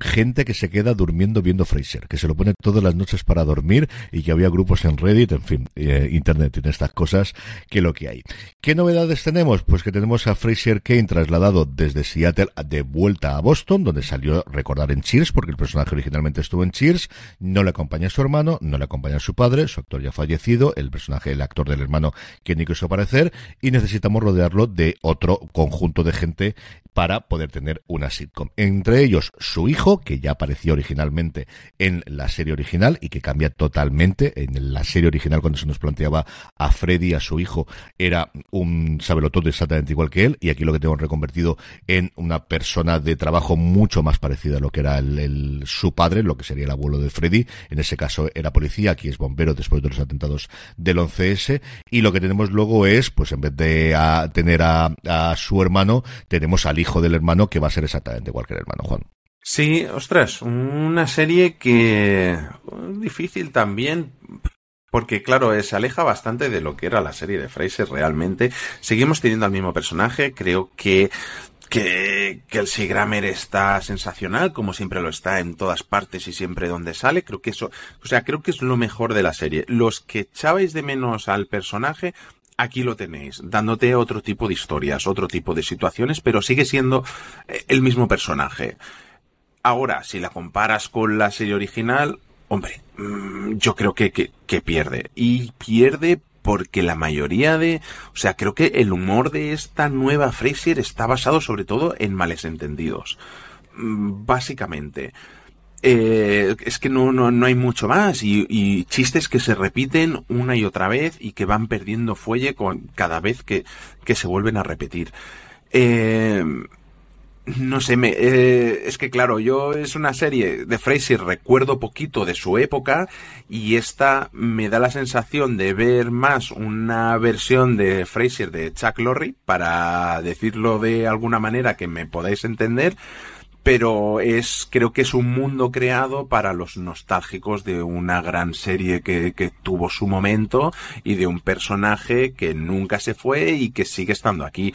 gente que se queda durmiendo viendo Fraser, que se lo pone todas las noches para dormir y que había grupos en Reddit, en fin, eh, Internet tiene estas cosas que lo que hay. ¿Qué novedades tenemos? Pues que tenemos a Fraser Kane trasladado desde Seattle de vuelta a Boston, donde salió recordar en Cheers, porque el personaje originalmente estuvo en Cheers, no le acompaña a su hermano, no le acompaña a su padre, su actor ya fallecido, el personaje, el actor del hermano que ni quiso aparecer, y necesitamos rodearlo de otro conjunto de gente para poder tener una sitcom. Entre ellos, su hijo, que ya apareció originalmente en la serie original y que cambia totalmente. En la serie original, cuando se nos planteaba a Freddy, a su hijo, era un sabelotodo exactamente igual que él, y aquí lo que tenemos reconvertido en una persona de trabajo mucho más parecida a lo que era el, su padre, lo que sería el abuelo de Freddy. En ese caso era policía, aquí es bombero después de los atentados del 11S y lo que tenemos luego es, pues en vez de tener a, su hermano, tenemos al hijo del hermano que va a ser exactamente igual que el hermano Juan. Sí, ostras, una serie que difícil también porque claro, se aleja bastante de lo que era la serie de Fraser realmente. Seguimos teniendo al mismo personaje, creo que que, que el Grammer está sensacional, como siempre lo está en todas partes y siempre donde sale. Creo que eso, o sea, creo que es lo mejor de la serie. Los que echabais de menos al personaje, aquí lo tenéis, dándote otro tipo de historias, otro tipo de situaciones, pero sigue siendo eh, el mismo personaje. Ahora, si la comparas con la serie original, hombre, mm, yo creo que, que, pierde. Y pierde porque la mayoría de, o sea, creo que el humor de esta nueva Fraser está basado sobre todo en males entendidos. Mm, básicamente. Eh, es que no, no, no, hay mucho más y, chistes que se repiten una y otra vez y que van perdiendo fuelle con cada vez que, que se vuelven a repetir. Eh, no sé, me, eh, es que claro, yo es una serie de Fraser, recuerdo poquito de su época y esta me da la sensación de ver más una versión de Fraser de Chuck Lorre, para decirlo de alguna manera que me podáis entender, pero es creo que es un mundo creado para los nostálgicos de una gran serie que, que tuvo su momento y de un personaje que nunca se fue y que sigue estando aquí.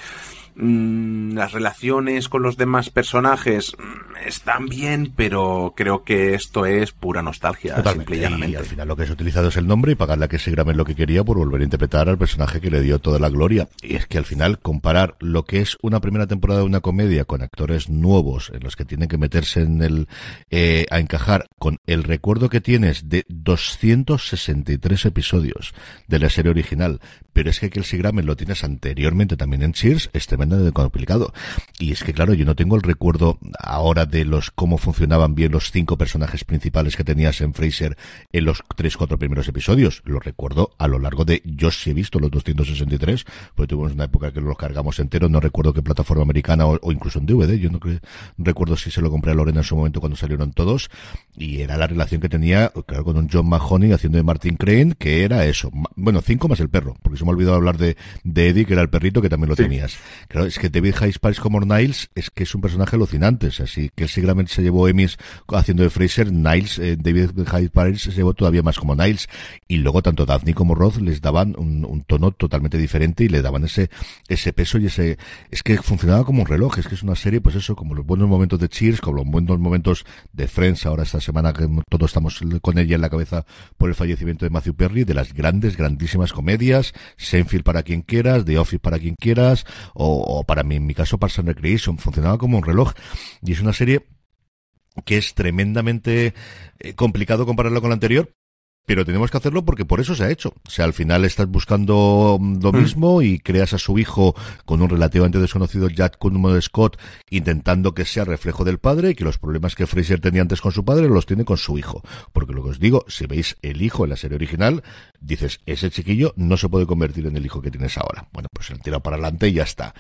Mm, las relaciones con los demás personajes mm, están bien, pero creo que esto es pura nostalgia, simple y Y al final lo que es utilizado es el nombre y pagarle a que se grabe lo que quería por volver a interpretar al personaje que le dio toda la gloria. Y es que al final comparar lo que es una primera temporada de una comedia con actores nuevos en los que tienen que meterse en el eh, a encajar con el recuerdo que tienes de 263 episodios de la serie original, pero es que Kelsey Grammer lo tienes anteriormente también en Cheers, es tremendamente complicado. Y es que claro, yo no tengo el recuerdo ahora de los cómo funcionaban bien los cinco personajes principales que tenías en Fraser en los tres, cuatro primeros episodios. Lo recuerdo a lo largo de, yo sí he visto los 263, porque tuvimos una época que los cargamos enteros, no recuerdo qué plataforma americana o, incluso en DVD, yo no recuerdo si se lo compré a Lorena en su momento cuando salieron todos, y era la relación que tenía, claro, con un John Mahoney haciendo de Martin Crane, que era eso, bueno, cinco más el perro, porque me ha olvidado hablar de, de Eddie, que era el perrito, que también lo tenías. Es que David Hayes Spice como Niles es que es un personaje alucinante. así que él seguramente se llevó Emmys haciendo de Fraser, Niles, eh, David Hayes Spice se llevó todavía más como Niles. Y luego tanto Daphne como Roth les daban un, un, tono totalmente diferente y le daban ese, ese peso y ese, es que funcionaba como un reloj. Es que es una serie, pues eso, como los buenos momentos de Cheers, como los buenos momentos de Friends, ahora esta semana que todos estamos con ella en la cabeza por el fallecimiento de Matthew Perry, de las grandes, grandísimas comedias, Seinfeld para quien quieras, The Office para quien quieras, o, para mí, en mi caso, Parks and Recreation, funcionaba como un reloj. Y es una serie que es tremendamente eh, complicado compararlo con la anterior, pero tenemos que hacerlo porque por eso se ha hecho. O sea, al final estás buscando mm, lo mm. mismo y creas a su hijo con un relativamente desconocido Jack de Scott intentando que sea reflejo del padre y que los problemas que Fraser tenía antes con su padre los tiene con su hijo. Porque lo que os digo, si veis el hijo en la serie original, dices, ese chiquillo no se puede convertir en el hijo que tienes ahora. Bueno, pues el tira para adelante y ya está.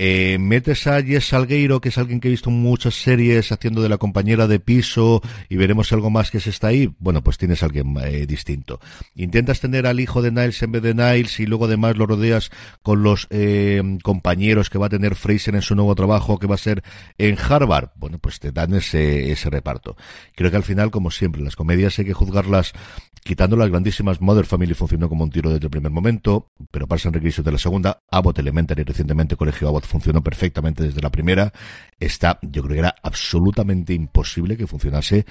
Eh, metes a Jess Salgueiro, que es alguien que he visto muchas series haciendo de la compañera de piso, y veremos algo más que se está ahí. Bueno, pues tienes a alguien eh, distinto. Intentas tener al hijo de Niles en vez de Niles y luego además lo rodeas con los eh, compañeros que va a tener Fraser en su nuevo trabajo, que va a ser en Harvard. Bueno, pues te dan ese, ese reparto. Creo que al final, como siempre, las comedias hay que juzgarlas quitando las grandísimas Mother Family funcionó como un tiro desde el primer momento, pero and Recreation de la segunda, Abbott Elementary recientemente Colegio Abbott funcionó perfectamente desde la primera, está, yo creo que era absolutamente imposible que funcionase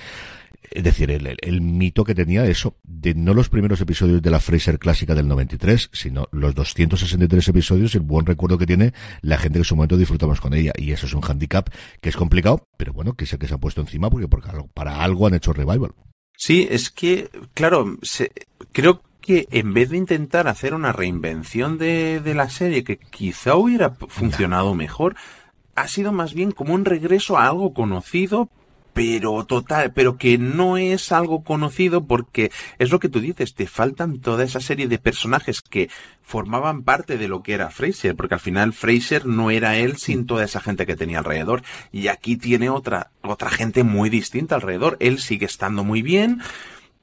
es decir, el, el, mito que tenía eso, de no los primeros episodios de la Fraser clásica del 93, sino los 263 episodios, el buen recuerdo que tiene la gente que en su momento disfrutamos con ella. Y eso es un handicap que es complicado, pero bueno, que sé que se ha puesto encima porque para algo han hecho revival. Sí, es que, claro, se, creo que en vez de intentar hacer una reinvención de, de la serie que quizá hubiera funcionado mejor, ha sido más bien como un regreso a algo conocido, pero total, pero que no es algo conocido porque es lo que tú dices, te faltan toda esa serie de personajes que formaban parte de lo que era Fraser, porque al final Fraser no era él sin toda esa gente que tenía alrededor. Y aquí tiene otra otra gente muy distinta alrededor, él sigue estando muy bien,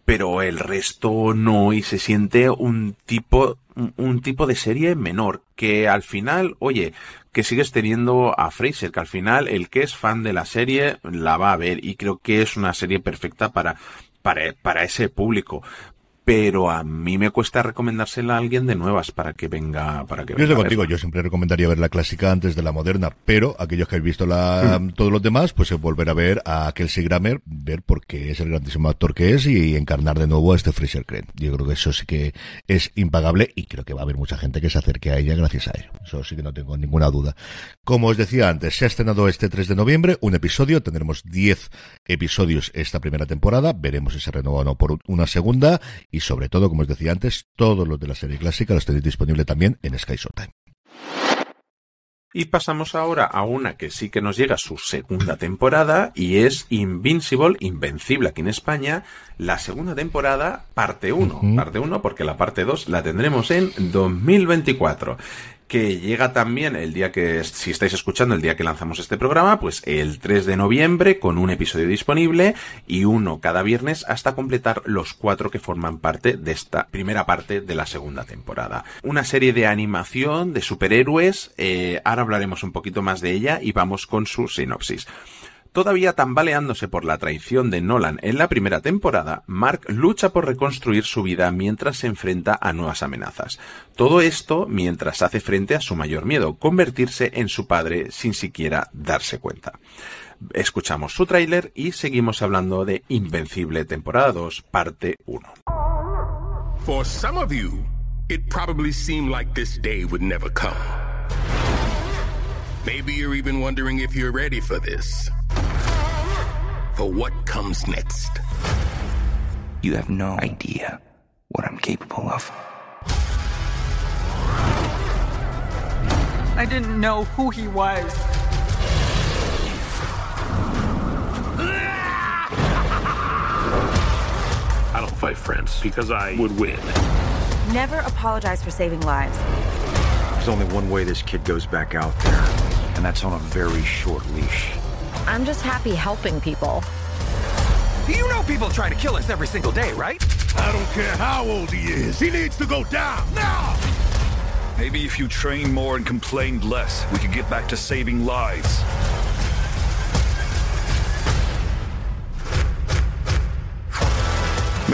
pero el resto no y se siente un tipo un tipo de serie menor que al final, oye, que sigues teniendo a Fraser, que al final el que es fan de la serie la va a ver y creo que es una serie perfecta para para, para ese público pero a mí me cuesta recomendársela a alguien de nuevas para que venga para que yo venga estoy contigo yo siempre recomendaría ver la clásica antes de la moderna pero aquellos que habéis visto la, mm. todos los demás pues volver a ver a Kelsey Grammer ver porque es el grandísimo actor que es y encarnar de nuevo a este Fraser Crane. Yo creo que eso sí que es impagable y creo que va a haber mucha gente que se acerque a ella gracias a ello eso sí que no tengo ninguna duda. Como os decía antes se ha estrenado este 3 de noviembre un episodio tendremos 10 episodios esta primera temporada veremos si se renueva o no por una segunda y sobre todo, como os decía antes, todos los de la serie clásica los tenéis disponible también en Sky Showtime. Y pasamos ahora a una que sí que nos llega su segunda temporada y es Invincible, Invencible aquí en España, la segunda temporada, parte 1. Uh -huh. Parte 1 porque la parte 2 la tendremos en 2024 que llega también el día que, si estáis escuchando, el día que lanzamos este programa, pues el 3 de noviembre con un episodio disponible y uno cada viernes hasta completar los cuatro que forman parte de esta primera parte de la segunda temporada. Una serie de animación de superhéroes, eh, ahora hablaremos un poquito más de ella y vamos con su sinopsis. Todavía tambaleándose por la traición de Nolan en la primera temporada, Mark lucha por reconstruir su vida mientras se enfrenta a nuevas amenazas. Todo esto mientras hace frente a su mayor miedo, convertirse en su padre sin siquiera darse cuenta. Escuchamos su tráiler y seguimos hablando de Invencible temporada 2, parte 1. For some of you, it probably seemed like this day would never come. Maybe you're even wondering if you're ready for this. For what comes next? You have no idea what I'm capable of. I didn't know who he was. I don't fight friends because I would win. Never apologize for saving lives. There's only one way this kid goes back out there, and that's on a very short leash. I'm just happy helping people. You know people try to kill us every single day, right? I don't care how old he is. He needs to go down now. Maybe if you trained more and complained less, we could get back to saving lives.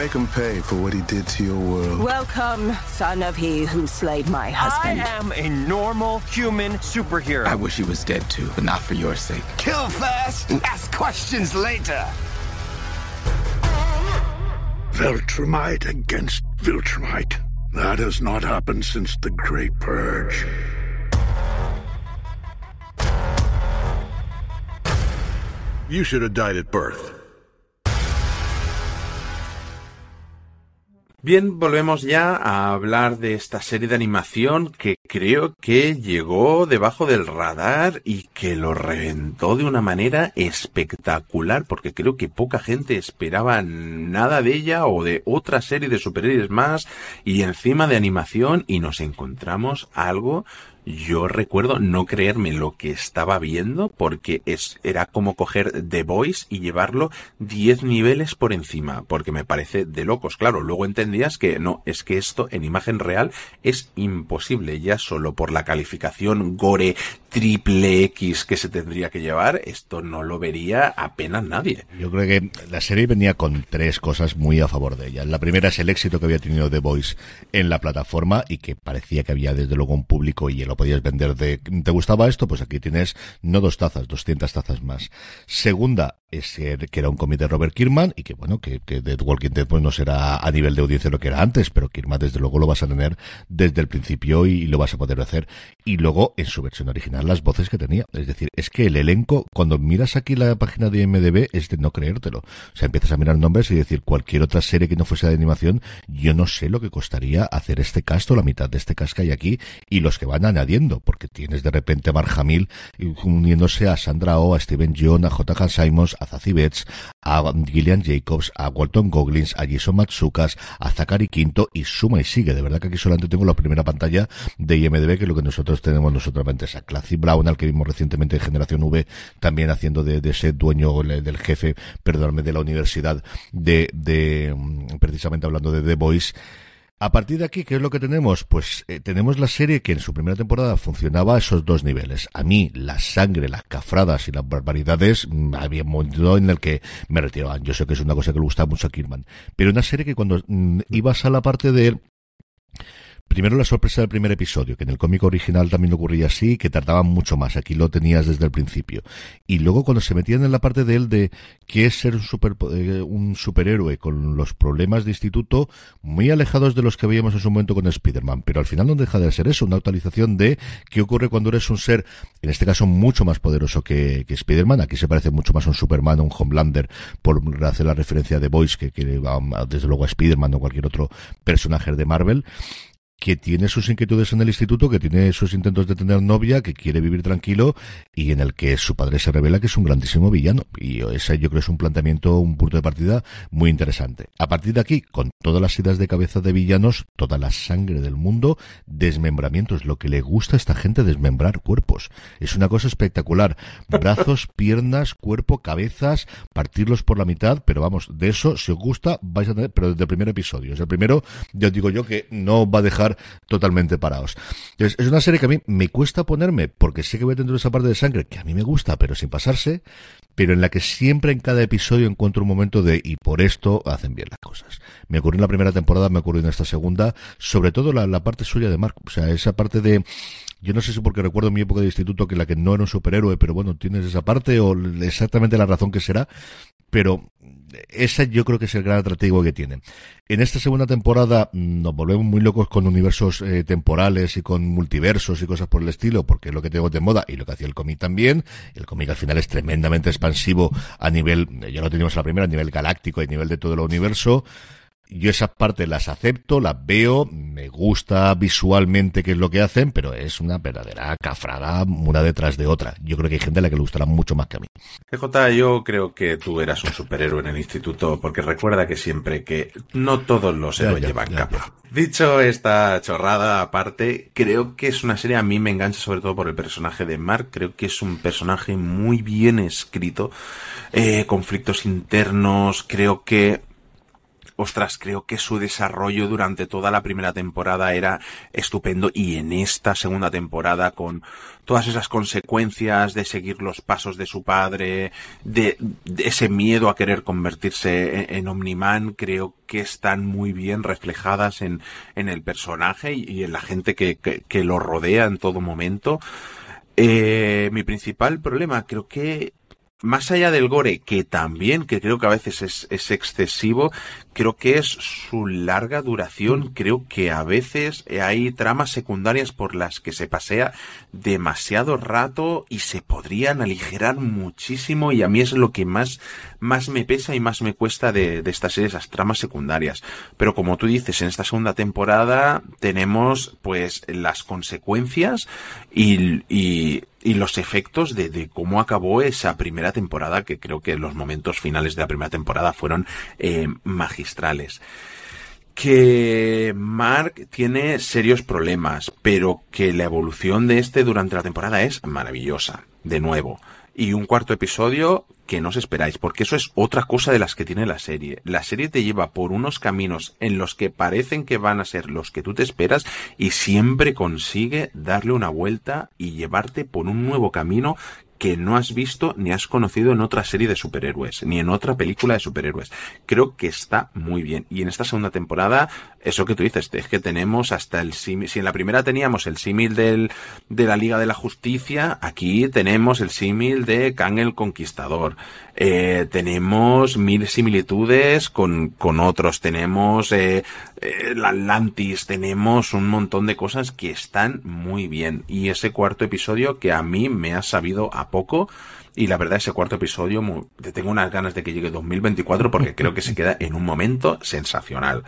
Make him pay for what he did to your world. Welcome, son of he who slayed my husband. I am a normal human superhero. I wish he was dead too, but not for your sake. Kill first, ask questions later. Viltrumite against Viltrumite. That has not happened since the Great Purge. You should have died at birth. Bien, volvemos ya a hablar de esta serie de animación que creo que llegó debajo del radar y que lo reventó de una manera espectacular, porque creo que poca gente esperaba nada de ella o de otra serie de superhéroes más y encima de animación y nos encontramos algo yo recuerdo no creerme lo que estaba viendo porque es, era como coger The Voice y llevarlo 10 niveles por encima, porque me parece de locos. Claro, luego entendías que no, es que esto en imagen real es imposible, ya solo por la calificación gore triple X que se tendría que llevar, esto no lo vería apenas nadie. Yo creo que la serie venía con tres cosas muy a favor de ella. La primera es el éxito que había tenido The Voice en la plataforma y que parecía que había desde luego un público y lo podías vender de ¿te gustaba esto? Pues aquí tienes no dos tazas, 200 tazas más. Segunda, es que era un cómic de Robert Kirkman y que bueno, que, que The Walking Dead pues no será a nivel de audiencia lo que era antes, pero Kirkman desde luego lo vas a tener desde el principio y, lo vas a poder hacer. Y luego en su versión original las voces que tenía. Es decir, es que el elenco, cuando miras aquí la página de MDB, es de no creértelo. O sea, empiezas a mirar nombres y decir cualquier otra serie que no fuese de animación, yo no sé lo que costaría hacer este cast o la mitad de este cast que hay aquí y los que van añadiendo, porque tienes de repente a Mark Hamill uniéndose a Sandra Oh, a Steven John, a J. Simons, a a Gillian Jacobs, a Walton Goggins, a Jason Matsukas, a Zachary Quinto y suma y sigue. De verdad que aquí solamente tengo la primera pantalla de IMDB, que es lo que nosotros tenemos nosotros es a Clancy Brown, al que vimos recientemente en Generación V, también haciendo de, de ese dueño del jefe, perdóname, de la universidad, de, de mm, precisamente hablando de The Voice. A partir de aquí, ¿qué es lo que tenemos? Pues eh, tenemos la serie que en su primera temporada funcionaba a esos dos niveles. A mí, la sangre, las cafradas y las barbaridades, mm, había un momento en el que me retiraban. Yo sé que es una cosa que le gusta mucho a Kirman. Pero una serie que cuando mm, ibas a la parte de Primero la sorpresa del primer episodio, que en el cómic original también ocurría así, que tardaban mucho más. Aquí lo tenías desde el principio. Y luego cuando se metían en la parte de él de qué es ser un, super, eh, un superhéroe con los problemas de instituto, muy alejados de los que veíamos en su momento con Spider-Man. Pero al final no deja de ser eso, una actualización de qué ocurre cuando eres un ser, en este caso mucho más poderoso que, que Spider-Man. Aquí se parece mucho más a un Superman o un Homelander, por hacer la referencia de Boys, que, que desde luego a Spider-Man o cualquier otro personaje de Marvel que tiene sus inquietudes en el instituto, que tiene sus intentos de tener novia, que quiere vivir tranquilo y en el que su padre se revela que es un grandísimo villano. Y ese yo creo es un planteamiento, un punto de partida muy interesante. A partir de aquí, con todas las ideas de cabeza de villanos, toda la sangre del mundo, desmembramientos, lo que le gusta a esta gente desmembrar cuerpos. Es una cosa espectacular. Brazos, piernas, cuerpo, cabezas, partirlos por la mitad, pero vamos, de eso, si os gusta, vais a tener, pero desde el primer episodio. Es el primero, ya digo yo que no va a dejar totalmente parados. es una serie que a mí me cuesta ponerme, porque sé que voy dentro de esa parte de sangre, que a mí me gusta, pero sin pasarse, pero en la que siempre en cada episodio encuentro un momento de, y por esto hacen bien las cosas. Me ocurrió en la primera temporada, me ocurrió en esta segunda, sobre todo la, la parte suya de Mark, o sea, esa parte de, yo no sé si porque recuerdo mi época de instituto que la que no era un superhéroe, pero bueno, tienes esa parte o exactamente la razón que será, pero ese yo creo que es el gran atractivo que tiene. En esta segunda temporada mm, nos volvemos muy locos con universos eh, temporales y con multiversos y cosas por el estilo, porque es lo que tengo de moda y lo que hacía el cómic también. El cómic al final es tremendamente expansivo a nivel, ya lo teníamos a la primera, a nivel galáctico a nivel de todo el universo yo esas partes las acepto, las veo, me gusta visualmente qué es lo que hacen, pero es una verdadera cafrada una detrás de otra. Yo creo que hay gente a la que le gustará mucho más que a mí. CJ, yo creo que tú eras un superhéroe en el instituto, porque recuerda que siempre que no todos los héroes llevan capa. Dicho esta chorrada aparte, creo que es una serie a mí me engancha sobre todo por el personaje de Mark. Creo que es un personaje muy bien escrito, eh, conflictos internos. Creo que ostras, creo que su desarrollo durante toda la primera temporada era estupendo y en esta segunda temporada con todas esas consecuencias de seguir los pasos de su padre, de, ese miedo a querer convertirse en, Omniman, creo que están muy bien reflejadas en, en el personaje y, en la gente que, que, lo rodea en todo momento. Eh, mi principal problema creo que más allá del gore, que también, que creo que a veces es, es excesivo, creo que es su larga duración. Creo que a veces hay tramas secundarias por las que se pasea demasiado rato y se podrían aligerar muchísimo y a mí es lo que más, más me pesa y más me cuesta de, de esta serie, esas tramas secundarias. Pero como tú dices, en esta segunda temporada tenemos pues las consecuencias y, y, y los efectos de, de, cómo acabó esa primera temporada, que creo que los momentos finales de la primera temporada fueron eh, magistrales. Que Mark tiene serios problemas, pero que la evolución de este durante la temporada es maravillosa, de nuevo. Y un cuarto episodio que no os esperáis, porque eso es otra cosa de las que tiene la serie. La serie te lleva por unos caminos en los que parecen que van a ser los que tú te esperas y siempre consigue darle una vuelta y llevarte por un nuevo camino que no has visto ni has conocido en otra serie de superhéroes, ni en otra película de superhéroes. Creo que está muy bien. Y en esta segunda temporada, eso que tú dices, es que tenemos hasta el símil, si en la primera teníamos el símil del, de la Liga de la Justicia, aquí tenemos el símil de Kang el Conquistador. Eh, tenemos mil similitudes con, con otros, tenemos eh, el Atlantis, tenemos un montón de cosas que están muy bien. Y ese cuarto episodio que a mí me ha sabido a poco. Y la verdad, ese cuarto episodio, tengo unas ganas de que llegue 2024 porque creo que se queda en un momento sensacional.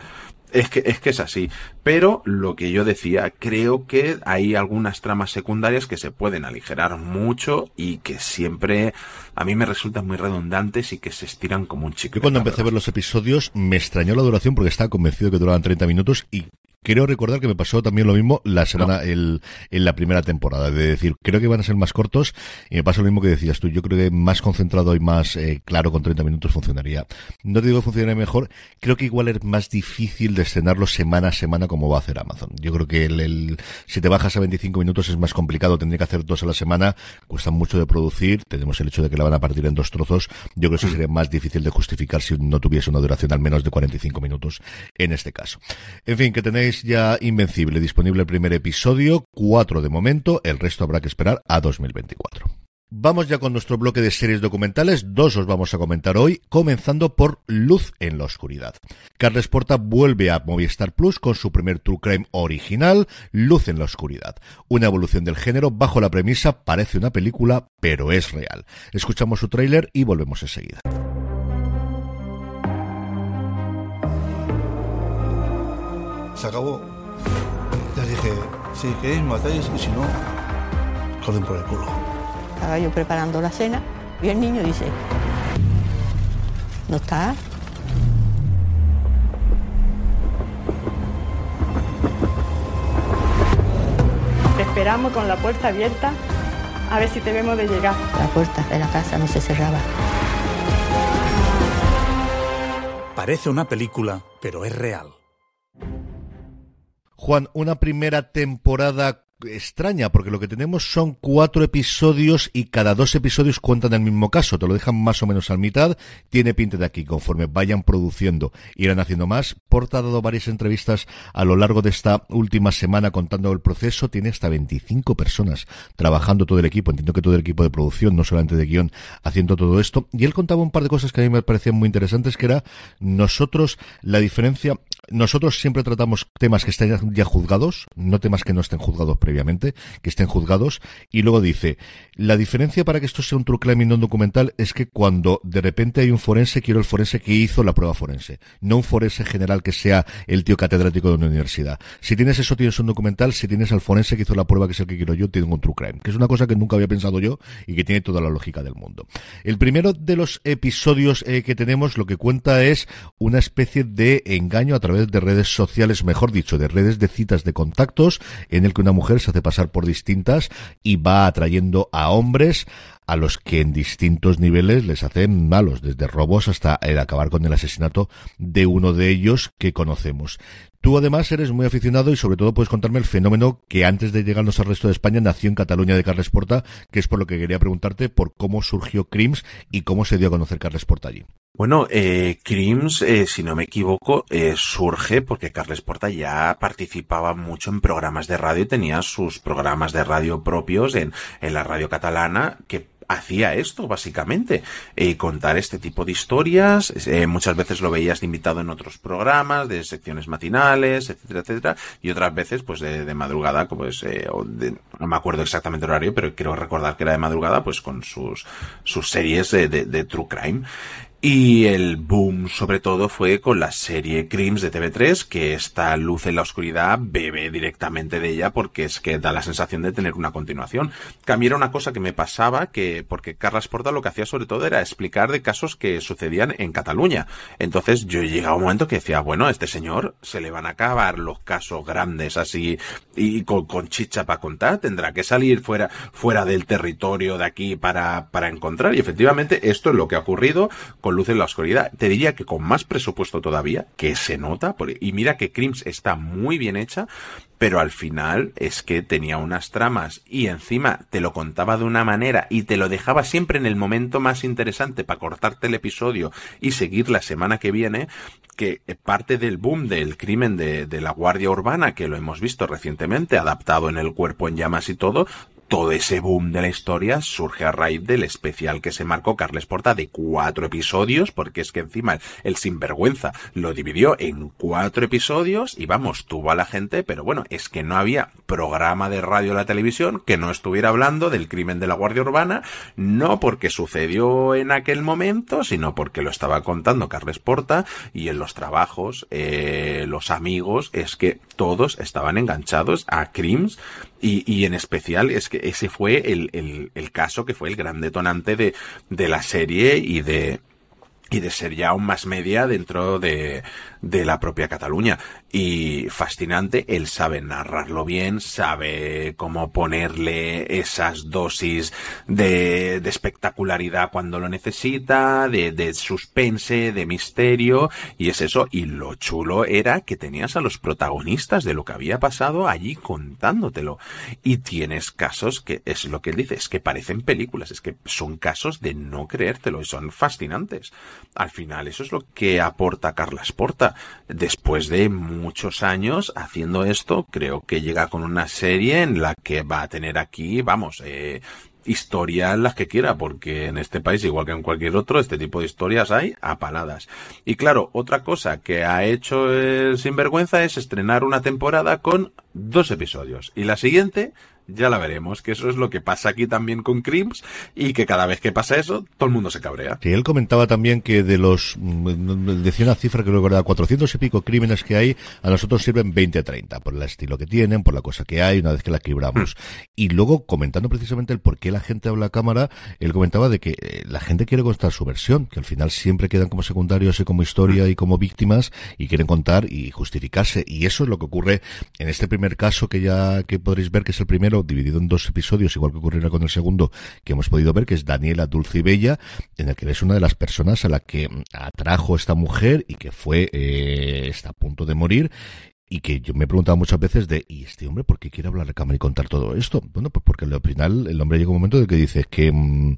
Es que, es que es así. Pero lo que yo decía, creo que hay algunas tramas secundarias que se pueden aligerar mucho y que siempre a mí me resultan muy redundantes y que se estiran como un chicle. Yo cuando empecé a ver los episodios me extrañó la duración porque estaba convencido que duraban 30 minutos y Creo recordar que me pasó también lo mismo la semana, no. el, en la primera temporada. De decir, creo que van a ser más cortos y me pasa lo mismo que decías tú. Yo creo que más concentrado y más eh, claro con 30 minutos funcionaría. No te digo que funcionaría mejor. Creo que igual es más difícil de estrenarlo semana a semana como va a hacer Amazon. Yo creo que el, el, si te bajas a 25 minutos es más complicado. Tendría que hacer dos a la semana. Cuesta mucho de producir. Tenemos el hecho de que la van a partir en dos trozos. Yo creo que eso sería más difícil de justificar si no tuviese una duración al menos de 45 minutos en este caso. En fin, que tenéis ya Invencible, disponible el primer episodio, cuatro de momento, el resto habrá que esperar a 2024. Vamos ya con nuestro bloque de series documentales, dos os vamos a comentar hoy, comenzando por Luz en la Oscuridad. Carles Porta vuelve a Movistar Plus con su primer True Crime original, Luz en la Oscuridad. Una evolución del género bajo la premisa parece una película, pero es real. Escuchamos su tráiler y volvemos enseguida. Se acabó. Les dije, si queréis matáis y si no, joden por el culo. Estaba yo preparando la cena y el niño dice, ¿no está? Te esperamos con la puerta abierta a ver si te vemos de llegar. La puerta de la casa no se cerraba. Parece una película, pero es real. Juan, una primera temporada extraña, porque lo que tenemos son cuatro episodios y cada dos episodios cuentan el mismo caso, te lo dejan más o menos al mitad, tiene pinta de aquí, conforme vayan produciendo, irán haciendo más. Porta ha dado varias entrevistas a lo largo de esta última semana contando el proceso, tiene hasta 25 personas trabajando todo el equipo, entiendo que todo el equipo de producción, no solamente de guion, haciendo todo esto, y él contaba un par de cosas que a mí me parecían muy interesantes, que era nosotros, la diferencia, nosotros siempre tratamos temas que estén ya juzgados, no temas que no estén juzgados previamente, que estén juzgados, y luego dice, la diferencia para que esto sea un true crime y no un documental es que cuando de repente hay un forense, quiero el forense que hizo la prueba forense, no un forense general que sea el tío catedrático de una universidad. Si tienes eso, tienes un documental, si tienes al forense que hizo la prueba, que es el que quiero yo, tengo un true crime, que es una cosa que nunca había pensado yo y que tiene toda la lógica del mundo. El primero de los episodios eh, que tenemos lo que cuenta es una especie de engaño a través de redes sociales, mejor dicho, de redes de citas de contactos, en el que una mujer se hace pasar por distintas y va atrayendo a hombres a los que en distintos niveles les hacen malos, desde robos hasta el acabar con el asesinato de uno de ellos que conocemos. Tú además eres muy aficionado y sobre todo puedes contarme el fenómeno que antes de llegarnos al resto de España nació en Cataluña de Carles Porta, que es por lo que quería preguntarte por cómo surgió Crims y cómo se dio a conocer Carles Porta allí. Bueno, eh, Crims, eh, si no me equivoco, eh, surge porque Carles Porta ya participaba mucho en programas de radio tenía sus programas de radio propios en, en la radio catalana que hacía esto, básicamente, eh, contar este tipo de historias. Eh, muchas veces lo veías invitado en otros programas, de secciones matinales, etcétera, etcétera, y otras veces, pues de, de madrugada, pues, eh, de- no me acuerdo exactamente el horario, pero quiero recordar que era de madrugada, pues con sus, sus series de- de True Crime. Y el boom, sobre todo, fue con la serie Crims de TV3, que esta luz en la oscuridad bebe directamente de ella porque es que da la sensación de tener una continuación. Que a mí era una cosa que me pasaba, que, porque Carlas Porta lo que hacía sobre todo era explicar de casos que sucedían en Cataluña. Entonces yo llegaba un momento que decía, bueno, a este señor se le van a acabar los casos grandes así y con, con chicha para contar, tendrá que salir fuera, fuera del territorio de aquí para, para encontrar. Y efectivamente esto es lo que ha ocurrido Luz en la Oscuridad. Te diría que con más presupuesto todavía, que se nota, y mira que Crims está muy bien hecha, pero al final es que tenía unas tramas y encima te lo contaba de una manera y te lo dejaba siempre en el momento más interesante para cortarte el episodio y seguir la semana que viene, que parte del boom del crimen de, de la Guardia Urbana, que lo hemos visto recientemente, adaptado en el cuerpo en llamas y todo, todo ese boom de la historia surge a raíz del especial que se marcó Carles Porta de cuatro episodios, porque es que encima el sinvergüenza lo dividió en cuatro episodios y vamos, tuvo a la gente, pero bueno, es que no había programa de radio o la televisión que no estuviera hablando del crimen de la Guardia Urbana, no porque sucedió en aquel momento, sino porque lo estaba contando Carles Porta y en los trabajos, eh, los amigos, es que todos estaban enganchados a Crims y, y en especial es que ese fue el, el, el caso que fue el gran detonante de, de la serie y de, y de ser ya un más media dentro de, de la propia Cataluña. Y fascinante, él sabe narrarlo bien, sabe cómo ponerle esas dosis de, de espectacularidad cuando lo necesita, de, de suspense, de misterio, y es eso. Y lo chulo era que tenías a los protagonistas de lo que había pasado allí contándotelo. Y tienes casos que es lo que él dice, es que parecen películas, es que son casos de no creértelo y son fascinantes. Al final, eso es lo que aporta Carlas Porta. Después de muchos años haciendo esto, creo que llega con una serie en la que va a tener aquí, vamos, eh, historias las que quiera, porque en este país, igual que en cualquier otro, este tipo de historias hay apaladas. Y claro, otra cosa que ha hecho el Sinvergüenza es estrenar una temporada con dos episodios. Y la siguiente, ya la veremos, que eso es lo que pasa aquí también con Crims, y que cada vez que pasa eso, todo el mundo se cabrea. Sí, él comentaba también que de los, mm, decía una cifra que que era 400 y pico crímenes que hay, a nosotros sirven 20 a 30, por el estilo que tienen, por la cosa que hay, una vez que la equilibramos. Y luego, comentando precisamente el por qué la gente habla a cámara, él comentaba de que eh, la gente quiere contar su versión, que al final siempre quedan como secundarios y como historia y como víctimas, y quieren contar y justificarse. Y eso es lo que ocurre en este primer caso que ya, que podréis ver que es el primero, dividido en dos episodios, igual que ocurrirá con el segundo, que hemos podido ver, que es Daniela Dulce y Bella, en el que ves una de las personas a la que atrajo esta mujer y que fue, eh, está a punto de morir, y que yo me he preguntado muchas veces de, ¿y este hombre por qué quiere hablar a cámara y contar todo esto? Bueno, pues porque al final el hombre llega un momento de que dice que mm,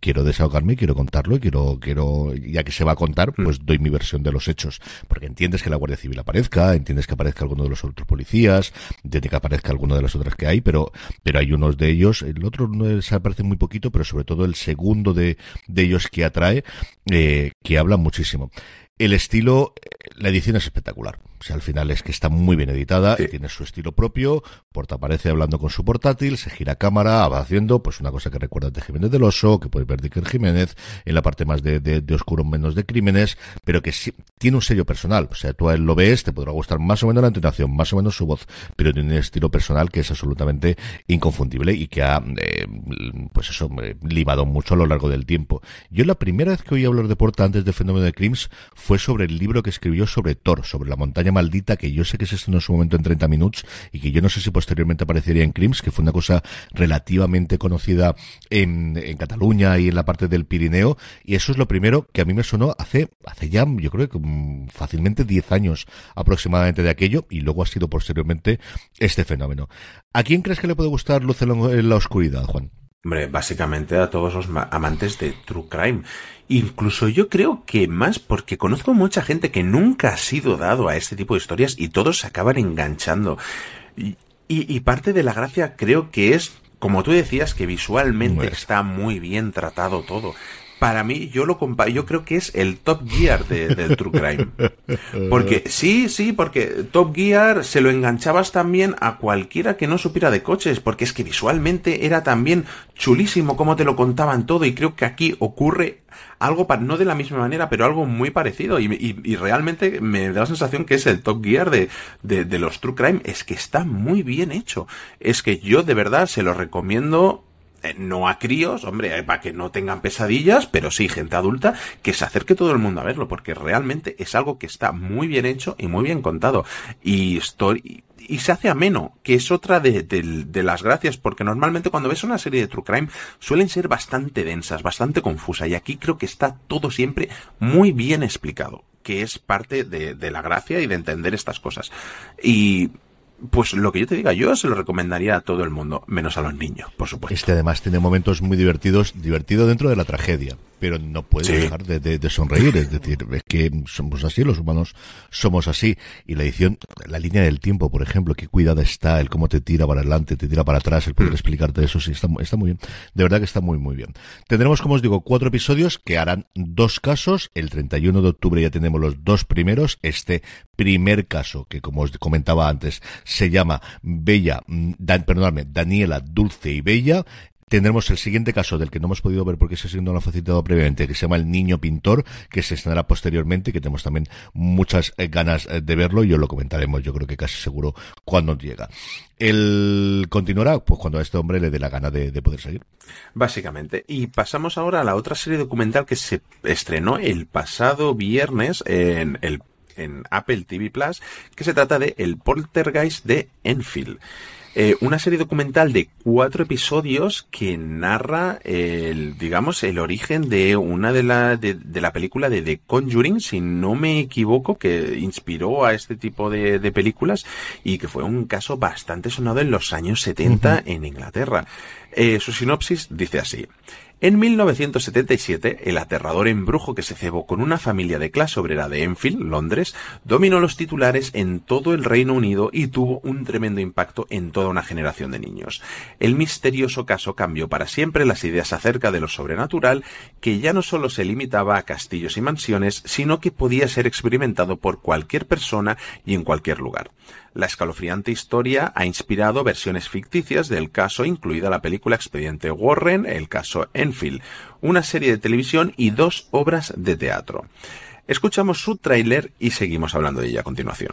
quiero desahogarme, quiero contarlo, quiero, quiero, ya que se va a contar, pues doy mi versión de los hechos. Porque entiendes que la Guardia Civil aparezca, entiendes que aparezca alguno de los otros policías, entiendes que aparezca alguno de las otras que hay, pero, pero hay unos de ellos, el otro no se aparece muy poquito, pero sobre todo el segundo de, de ellos que atrae, eh, que habla muchísimo. El estilo, eh, la edición es espectacular. O sea, al final es que está muy bien editada, tiene su estilo propio, Porta aparece hablando con su portátil, se gira cámara, va haciendo pues una cosa que recuerda de Jiménez del Oso, que puedes ver de Iker Jiménez, en la parte más de, de, de oscuro, menos de crímenes, pero que sí, tiene un sello personal. O sea, tú a él lo ves, te podrá gustar más o menos la entonación, más o menos su voz, pero tiene un estilo personal que es absolutamente inconfundible y que ha, eh, pues eso, eh, limado mucho a lo largo del tiempo. Yo la primera vez que oí hablar de Porta antes del fenómeno de Crims fue sobre el libro que escribió sobre Thor, sobre la montaña maldita, que yo sé que se estrenó en su momento en 30 minutos y que yo no sé si posteriormente aparecería en Crims, que fue una cosa relativamente conocida en, Cataluña y en la parte del Pirineo, y eso es lo primero que a mí me sonó hace, hace ya, yo creo que um, fácilmente 10 años aproximadamente de aquello, y luego ha sido posteriormente este fenómeno. ¿A quién crees que le puede gustar Luz en la oscuridad, Juan? Hombre, básicamente a todos los amantes de True Crime. Incluso yo creo que más porque conozco mucha gente que nunca ha sido dado a este tipo de historias y todos se acaban enganchando. Y, y, y parte de la gracia creo que es como tú decías, que visualmente está muy bien tratado todo. Para mí, yo lo compa yo creo que es el Top Gear de, del True Crime. Porque, sí, sí, porque Top Gear se lo enganchabas también a cualquiera que no supiera de coches, porque es que visualmente era también chulísimo como te lo contaban todo, y creo que aquí ocurre algo, no de la misma manera, pero algo muy parecido, y, y, realmente me da la sensación que es el Top Gear de, de los True Crime, es que está muy bien hecho. Es que yo de verdad se lo recomiendo eh, no a críos, hombre, eh, para que no tengan pesadillas, pero sí gente adulta, que se acerque todo el mundo a verlo, porque realmente es algo que está muy bien hecho y muy bien contado. Y y se hace ameno, que es otra de, las gracias, porque normalmente cuando ves una serie de True Crime suelen ser bastante densas, bastante confusas, y aquí creo que está todo siempre muy bien explicado, que es parte de, de la gracia y de entender estas cosas. Y pues lo que yo te diga, yo se lo recomendaría a todo el mundo, menos a los niños, por supuesto. Este además tiene momentos muy divertidos, divertido dentro de la tragedia, pero no puede sí. dejar de, de, de, sonreír, es decir, es que somos así, los humanos somos así. Y la edición, la línea del tiempo, por ejemplo, qué cuidada está, el cómo te tira para adelante, te tira para atrás, el poder mm. explicarte eso, sí, está, está muy bien. De verdad que está muy, muy bien. Tendremos, como os digo, cuatro episodios que harán dos casos. El 31 de octubre ya tenemos los dos primeros. Este primer caso, que como os comentaba antes, se llama Bella, Dan, perdonadme, Daniela, Dulce y Bella. Tendremos el siguiente caso del que no hemos podido ver porque se no lo ha facilitado previamente, que se llama El Niño Pintor, que se estrenará posteriormente, que tenemos también muchas ganas de verlo y os lo comentaremos, yo creo que casi seguro, cuando llega. El continuará, pues cuando a este hombre le dé la gana de, de poder seguir. Básicamente. Y pasamos ahora a la otra serie documental que se estrenó el pasado viernes en el en Apple TV Plus, que se trata de El Poltergeist de Enfield. Eh, una serie documental de cuatro episodios que narra el, digamos, el origen de una de la, de, de, la película de The Conjuring, si no me equivoco, que inspiró a este tipo de, de películas y que fue un caso bastante sonado en los años 70 uh -huh. en Inglaterra. Eh, su sinopsis dice así. En 1977, el aterrador embrujo que se cebó con una familia de clase obrera de Enfield, Londres, dominó los titulares en todo el Reino Unido y tuvo un tremendo impacto en toda una generación de niños. El misterioso caso cambió para siempre las ideas acerca de lo sobrenatural, que ya no solo se limitaba a castillos y mansiones, sino que podía ser experimentado por cualquier persona y en cualquier lugar. La escalofriante historia ha inspirado versiones ficticias del caso, incluida la película Expediente Warren, el caso Enfield, una serie de televisión y dos obras de teatro. Escuchamos su tráiler y seguimos hablando de ella a continuación.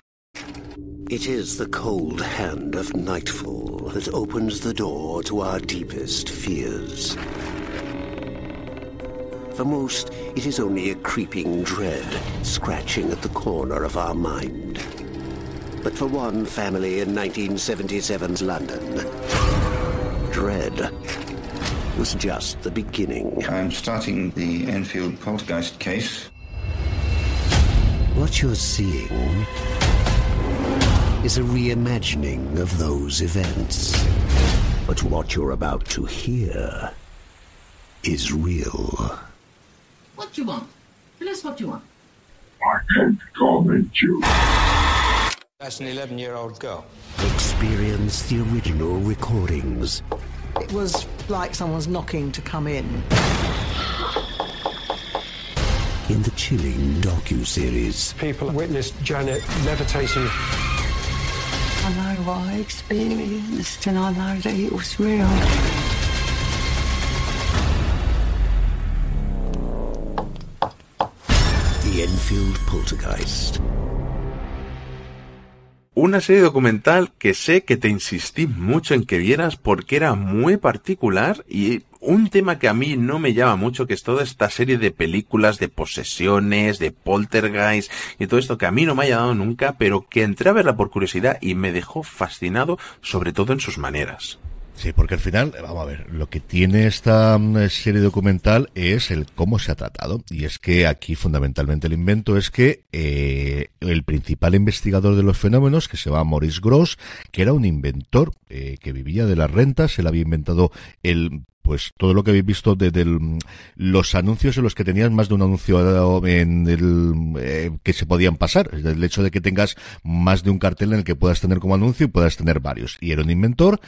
It is the cold hand of nightfall that opens the door to our deepest fears. For most, it is only a creeping dread scratching at the corner of our mind. But for one family in 1977's London, dread was just the beginning. I'm starting the Enfield poltergeist case. What you're seeing is a reimagining of those events. But what you're about to hear is real. What do you want? Tell us what you want. I can't comment you. That's an 11 year old girl. Experience the original recordings. It was like someone's knocking to come in. In the chilling docu-series. People witnessed Janet levitating. I know what I experienced and I know that it was real. The Enfield Poltergeist. Una serie documental que sé que te insistí mucho en que vieras porque era muy particular y un tema que a mí no me llama mucho, que es toda esta serie de películas de posesiones, de poltergeist y todo esto que a mí no me ha llamado nunca, pero que entré a verla por curiosidad y me dejó fascinado, sobre todo en sus maneras. Sí, porque al final, vamos a ver, lo que tiene esta serie documental es el cómo se ha tratado. Y es que aquí fundamentalmente el invento es que eh, el principal investigador de los fenómenos, que se llama Maurice Gross, que era un inventor eh, que vivía de las rentas, él había inventado el pues todo lo que habéis visto de, los anuncios en los que tenías más de un anuncio en el eh, que se podían pasar, el hecho de que tengas más de un cartel en el que puedas tener como anuncio y puedas tener varios. Y era un inventor,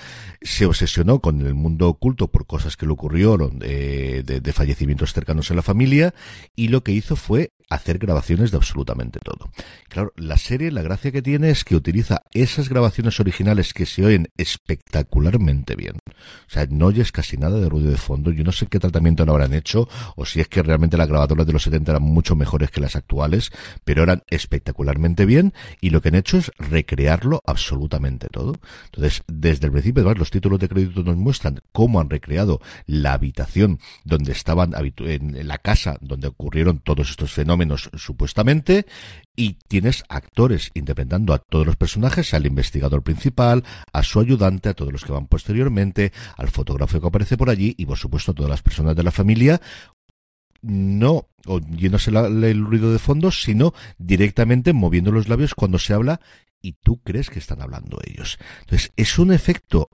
se obsesionó con el mundo oculto por cosas que le ocurrieron eh, de fallecimientos cercanos en la familia y lo que hizo fue hacer grabaciones de absolutamente todo. Claro, la serie, la gracia que tiene es que utiliza esas grabaciones originales que se oyen espectacularmente bien. O sea, no oyes casi nada de ruido de fondo. Yo no sé qué tratamiento lo habrán hecho o si es que realmente las grabadoras de los 70 eran mucho mejores que las actuales, pero eran espectacularmente bien y lo que han hecho es recrearlo absolutamente todo. Entonces, desde el principio, además, los títulos de crédito nos muestran cómo han recreado la habitación donde estaban en la casa donde ocurrieron todos estos fenómenos menos supuestamente y tienes actores interpretando a todos los personajes, al investigador principal, a su ayudante, a todos los que van posteriormente, al fotógrafo que aparece por allí y por supuesto a todas las personas de la familia no oyéndose el ruido de fondo, sino directamente moviendo los labios cuando se habla y tú crees que están hablando ellos. Entonces, es un efecto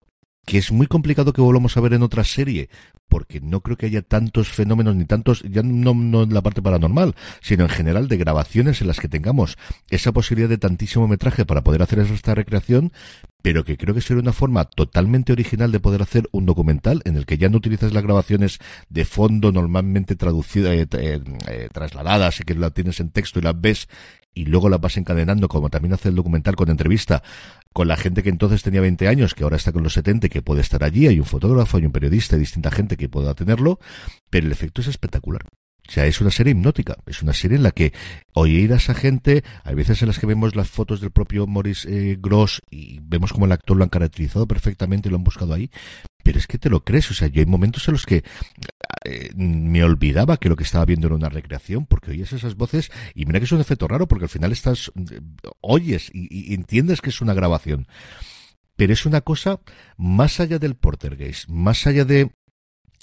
que es muy complicado que volvamos a ver en otra serie, porque no creo que haya tantos fenómenos ni tantos, ya no, no en la parte paranormal, sino en general de grabaciones en las que tengamos esa posibilidad de tantísimo metraje para poder hacer esta recreación, pero que creo que sería una forma totalmente original de poder hacer un documental en el que ya no utilizas las grabaciones de fondo normalmente traducidas, eh, eh, eh, trasladadas y que la tienes en texto y las ves y luego las vas encadenando, como también hace el documental con entrevista, con la gente que entonces tenía 20 años, que ahora está con los 70, que puede estar allí, hay un fotógrafo, hay un periodista, hay distinta gente que pueda tenerlo, pero el efecto es espectacular. O sea, es una serie hipnótica, es una serie en la que oír a esa gente, hay veces en las que vemos las fotos del propio Morris eh, Gross y vemos como el actor lo han caracterizado perfectamente y lo han buscado ahí, pero es que te lo crees, o sea, yo hay momentos en los que eh, me olvidaba que lo que estaba viendo era una recreación porque oyes esas voces y mira que es un efecto raro porque al final estás, eh, oyes y, entiendes que es una grabación. Pero es una cosa más allá del Portergeist, más allá de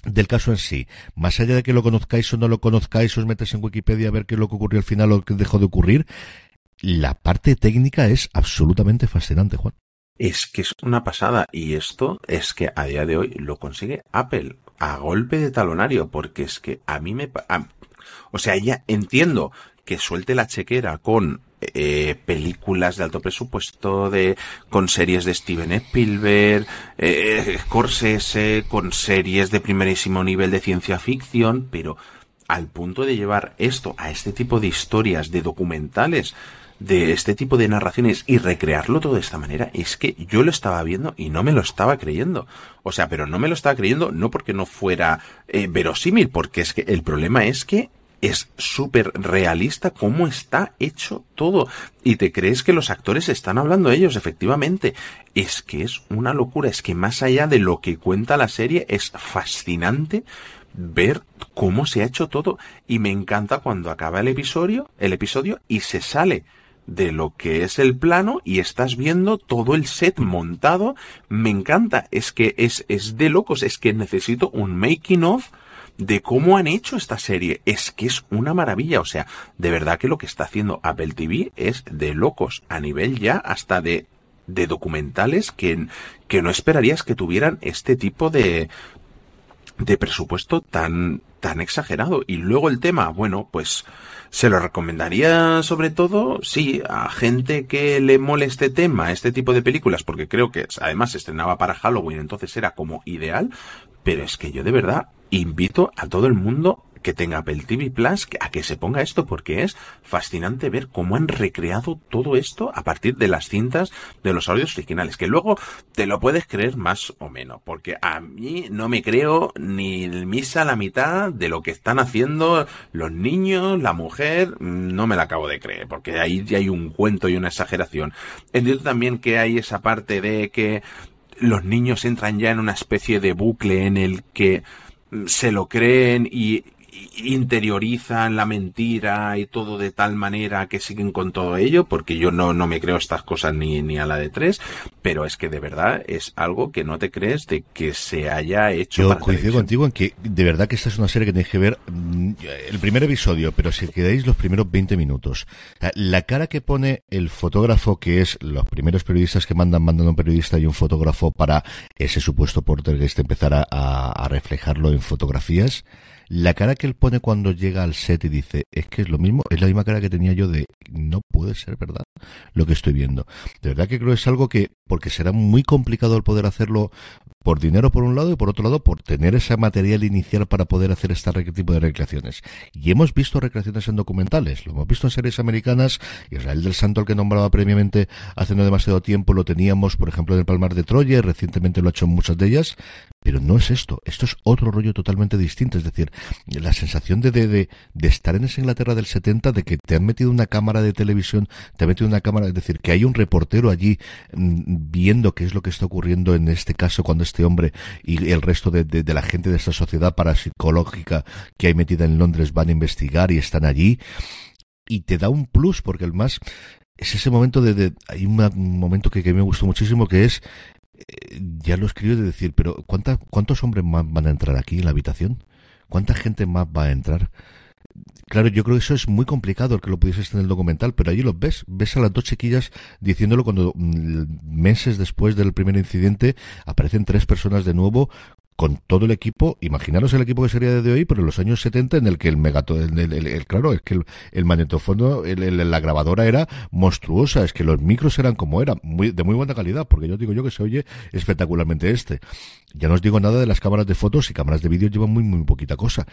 del caso en sí, más allá de que lo conozcáis o no lo conozcáis, os metes en Wikipedia a ver qué es lo que ocurrió al final o qué dejó de ocurrir, la parte técnica es absolutamente fascinante, Juan. Es que es una pasada y esto es que a día de hoy lo consigue Apple a golpe de talonario porque es que a mí me... o sea, ya entiendo que suelte la chequera con eh, películas de alto presupuesto, de con series de Steven Spielberg, eh, con series de primerísimo nivel de ciencia ficción, pero al punto de llevar esto a este tipo de historias, de documentales, de este tipo de narraciones y recrearlo todo de esta manera, es que yo lo estaba viendo y no me lo estaba creyendo. O sea, pero no me lo estaba creyendo no porque no fuera eh, verosímil, porque es que el problema es que es súper realista cómo está hecho todo. Y te crees que los actores están hablando ellos, efectivamente. Es que es una locura, es que más allá de lo que cuenta la serie, es fascinante ver cómo se ha hecho todo. Y me encanta cuando acaba el episodio, el episodio y se sale de lo que es el plano y estás viendo todo el set montado. Me encanta, es que es, es de locos, es que necesito un making of de cómo han hecho esta serie. Es que es una maravilla, o sea, de verdad que lo que está haciendo Apple TV es de locos, a nivel ya hasta de, de documentales que, que no esperarías que tuvieran este tipo de, de presupuesto tan, tan exagerado. Y luego el tema, bueno, pues se lo recomendaría sobre todo, sí, a gente que le mole este tema, este tipo de películas, porque creo que además estrenaba para Halloween, entonces era como ideal, pero es que yo de verdad invito a todo el mundo que tenga Apple TV Plus a que se ponga esto porque es fascinante ver cómo han recreado todo esto a partir de las cintas de los audios originales, que luego te lo puedes creer más o menos, porque a mí no me creo ni misa la mitad de lo que están haciendo los niños, la mujer, no me la acabo de creer, porque ahí ya hay un cuento y una exageración. Entiendo también que hay esa parte de que los niños entran ya en una especie de bucle en el que se lo creen y, interiorizan la mentira y todo de tal manera que siguen con todo ello, porque yo no, no me creo estas cosas ni, ni a la de tres, pero es que de verdad es algo que no te crees de que se haya hecho. Yo coincido contigo en que de verdad que esta es una serie que tenéis que ver mm, el primer episodio, pero si quedáis los primeros 20 minutos, la cara que pone el fotógrafo, que es los primeros periodistas que mandan, mandan un periodista y un fotógrafo para ese supuesto portergeist empezar a, a reflejarlo en fotografías, la cara que él pone cuando llega al set y dice, es que es lo mismo, es la misma cara que tenía yo de, no puede ser verdad lo que estoy viendo. De verdad que creo que es algo que, porque será muy complicado el poder hacerlo por dinero por un lado y por otro lado por tener ese material inicial para poder hacer este tipo de recreaciones. Y hemos visto recreaciones en documentales, lo hemos visto en series americanas, Israel del Santo, el que nombraba previamente hace no demasiado tiempo, lo teníamos, por ejemplo, en el Palmar de Troya, recientemente lo ha hecho en muchas de ellas, pero no es esto, esto es otro rollo totalmente distinto, es decir, la sensación de, de, de, estar en esa Inglaterra del 70, de que te han metido una cámara de televisión, te han metido una cámara, es decir, que hay un reportero allí mm, viendo qué es lo que está ocurriendo en este caso cuando este hombre y el resto de, de la gente de esta sociedad parapsicológica que hay metida en Londres van a investigar y están allí, y te da un plus, porque el más es ese momento de, hay un momento que, que, me gustó muchísimo que es eh, ya lo escribo de decir, pero ¿cuánta, ¿cuántos hombres más van a entrar aquí en la habitación? ¿Cuánta gente más va a entrar? Claro, yo creo que eso es muy complicado el que lo pudieses en el documental, pero allí lo ves, ves a las dos chiquillas diciéndolo cuando mm, meses después del primer incidente aparecen tres personas de nuevo con todo el equipo, imaginaros el equipo que sería de hoy, pero en los años 70 en el que el megato, el, el, claro, es que el, el magnetofono, la grabadora era monstruosa, es que los micros eran como eran, muy, de muy buena calidad, porque yo digo yo que se oye espectacularmente este. Ya no os digo nada de las cámaras de fotos y cámaras de vídeo llevan muy, muy poquita cosa.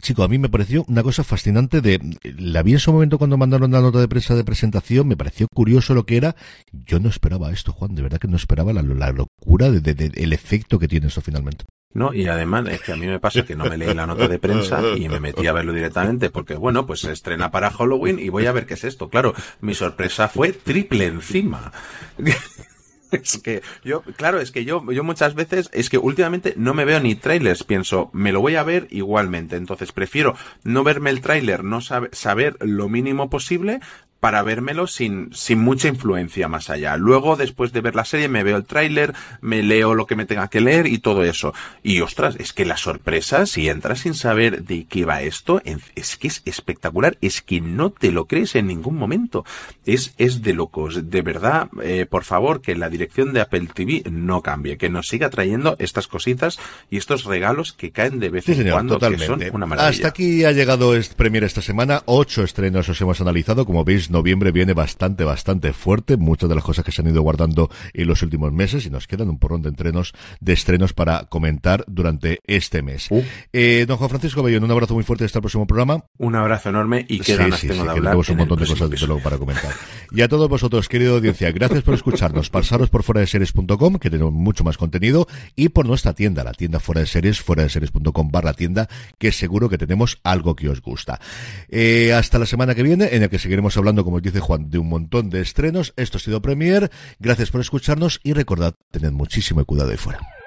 Chico, a mí me pareció una cosa fascinante de, la vi en su momento cuando mandaron la nota de prensa de presentación, me pareció curioso lo que era, yo no esperaba esto, Juan, de verdad que no esperaba la, locura de, el efecto que tiene eso finalmente. No, y además es que a mí me pasa que no me leí la nota de prensa y me metí a verlo directamente porque, bueno, pues se estrena para Halloween y voy a ver qué es esto. Claro, mi sorpresa fue triple encima. es que yo, claro, es que yo, yo muchas veces, es que últimamente no me veo ni trailers, pienso, me lo voy a ver igualmente, entonces prefiero no verme el tráiler, no saber lo mínimo posible, para vérmelo sin, sin mucha influencia más allá. Luego, después de ver la serie, me veo el tráiler, me leo lo que me tenga que leer y todo eso. Y ostras, es que la sorpresa, si entras sin saber de qué va esto, es que es espectacular, es que no te lo crees en ningún momento. Es, es de locos. De verdad, eh, por favor, que la dirección de Apple TV no cambie, que nos siga trayendo estas cositas y estos regalos que caen de vez en cuando, que son una maravilla. Hasta aquí ha llegado este premier esta semana. Ocho estrenos os hemos analizado, como veis noviembre viene bastante, bastante fuerte. Muchas de las cosas que se han ido guardando en los últimos meses y nos quedan un porrón de entrenos, de estrenos para comentar durante este mes. Uh. Eh, don Juan Francisco Bellón, un abrazo muy fuerte hasta el próximo programa. Un abrazo enorme y que tengo de hablar. Tenemos un montón de cosas desde luego para comentar. y a todos vosotros, querido audiencia, gracias por escucharnos. Pasaros por fuera de series.com, que tenemos mucho más contenido, y por nuestra tienda, la tienda fuera de series, fuera de series.com barra tienda, que seguro que tenemos algo que os gusta. Eh, hasta la semana que viene, en el que seguiremos hablando como dice Juan, de un montón de estrenos. Esto ha sido Premier. Gracias por escucharnos y recordad, tened muchísimo cuidado ahí fuera.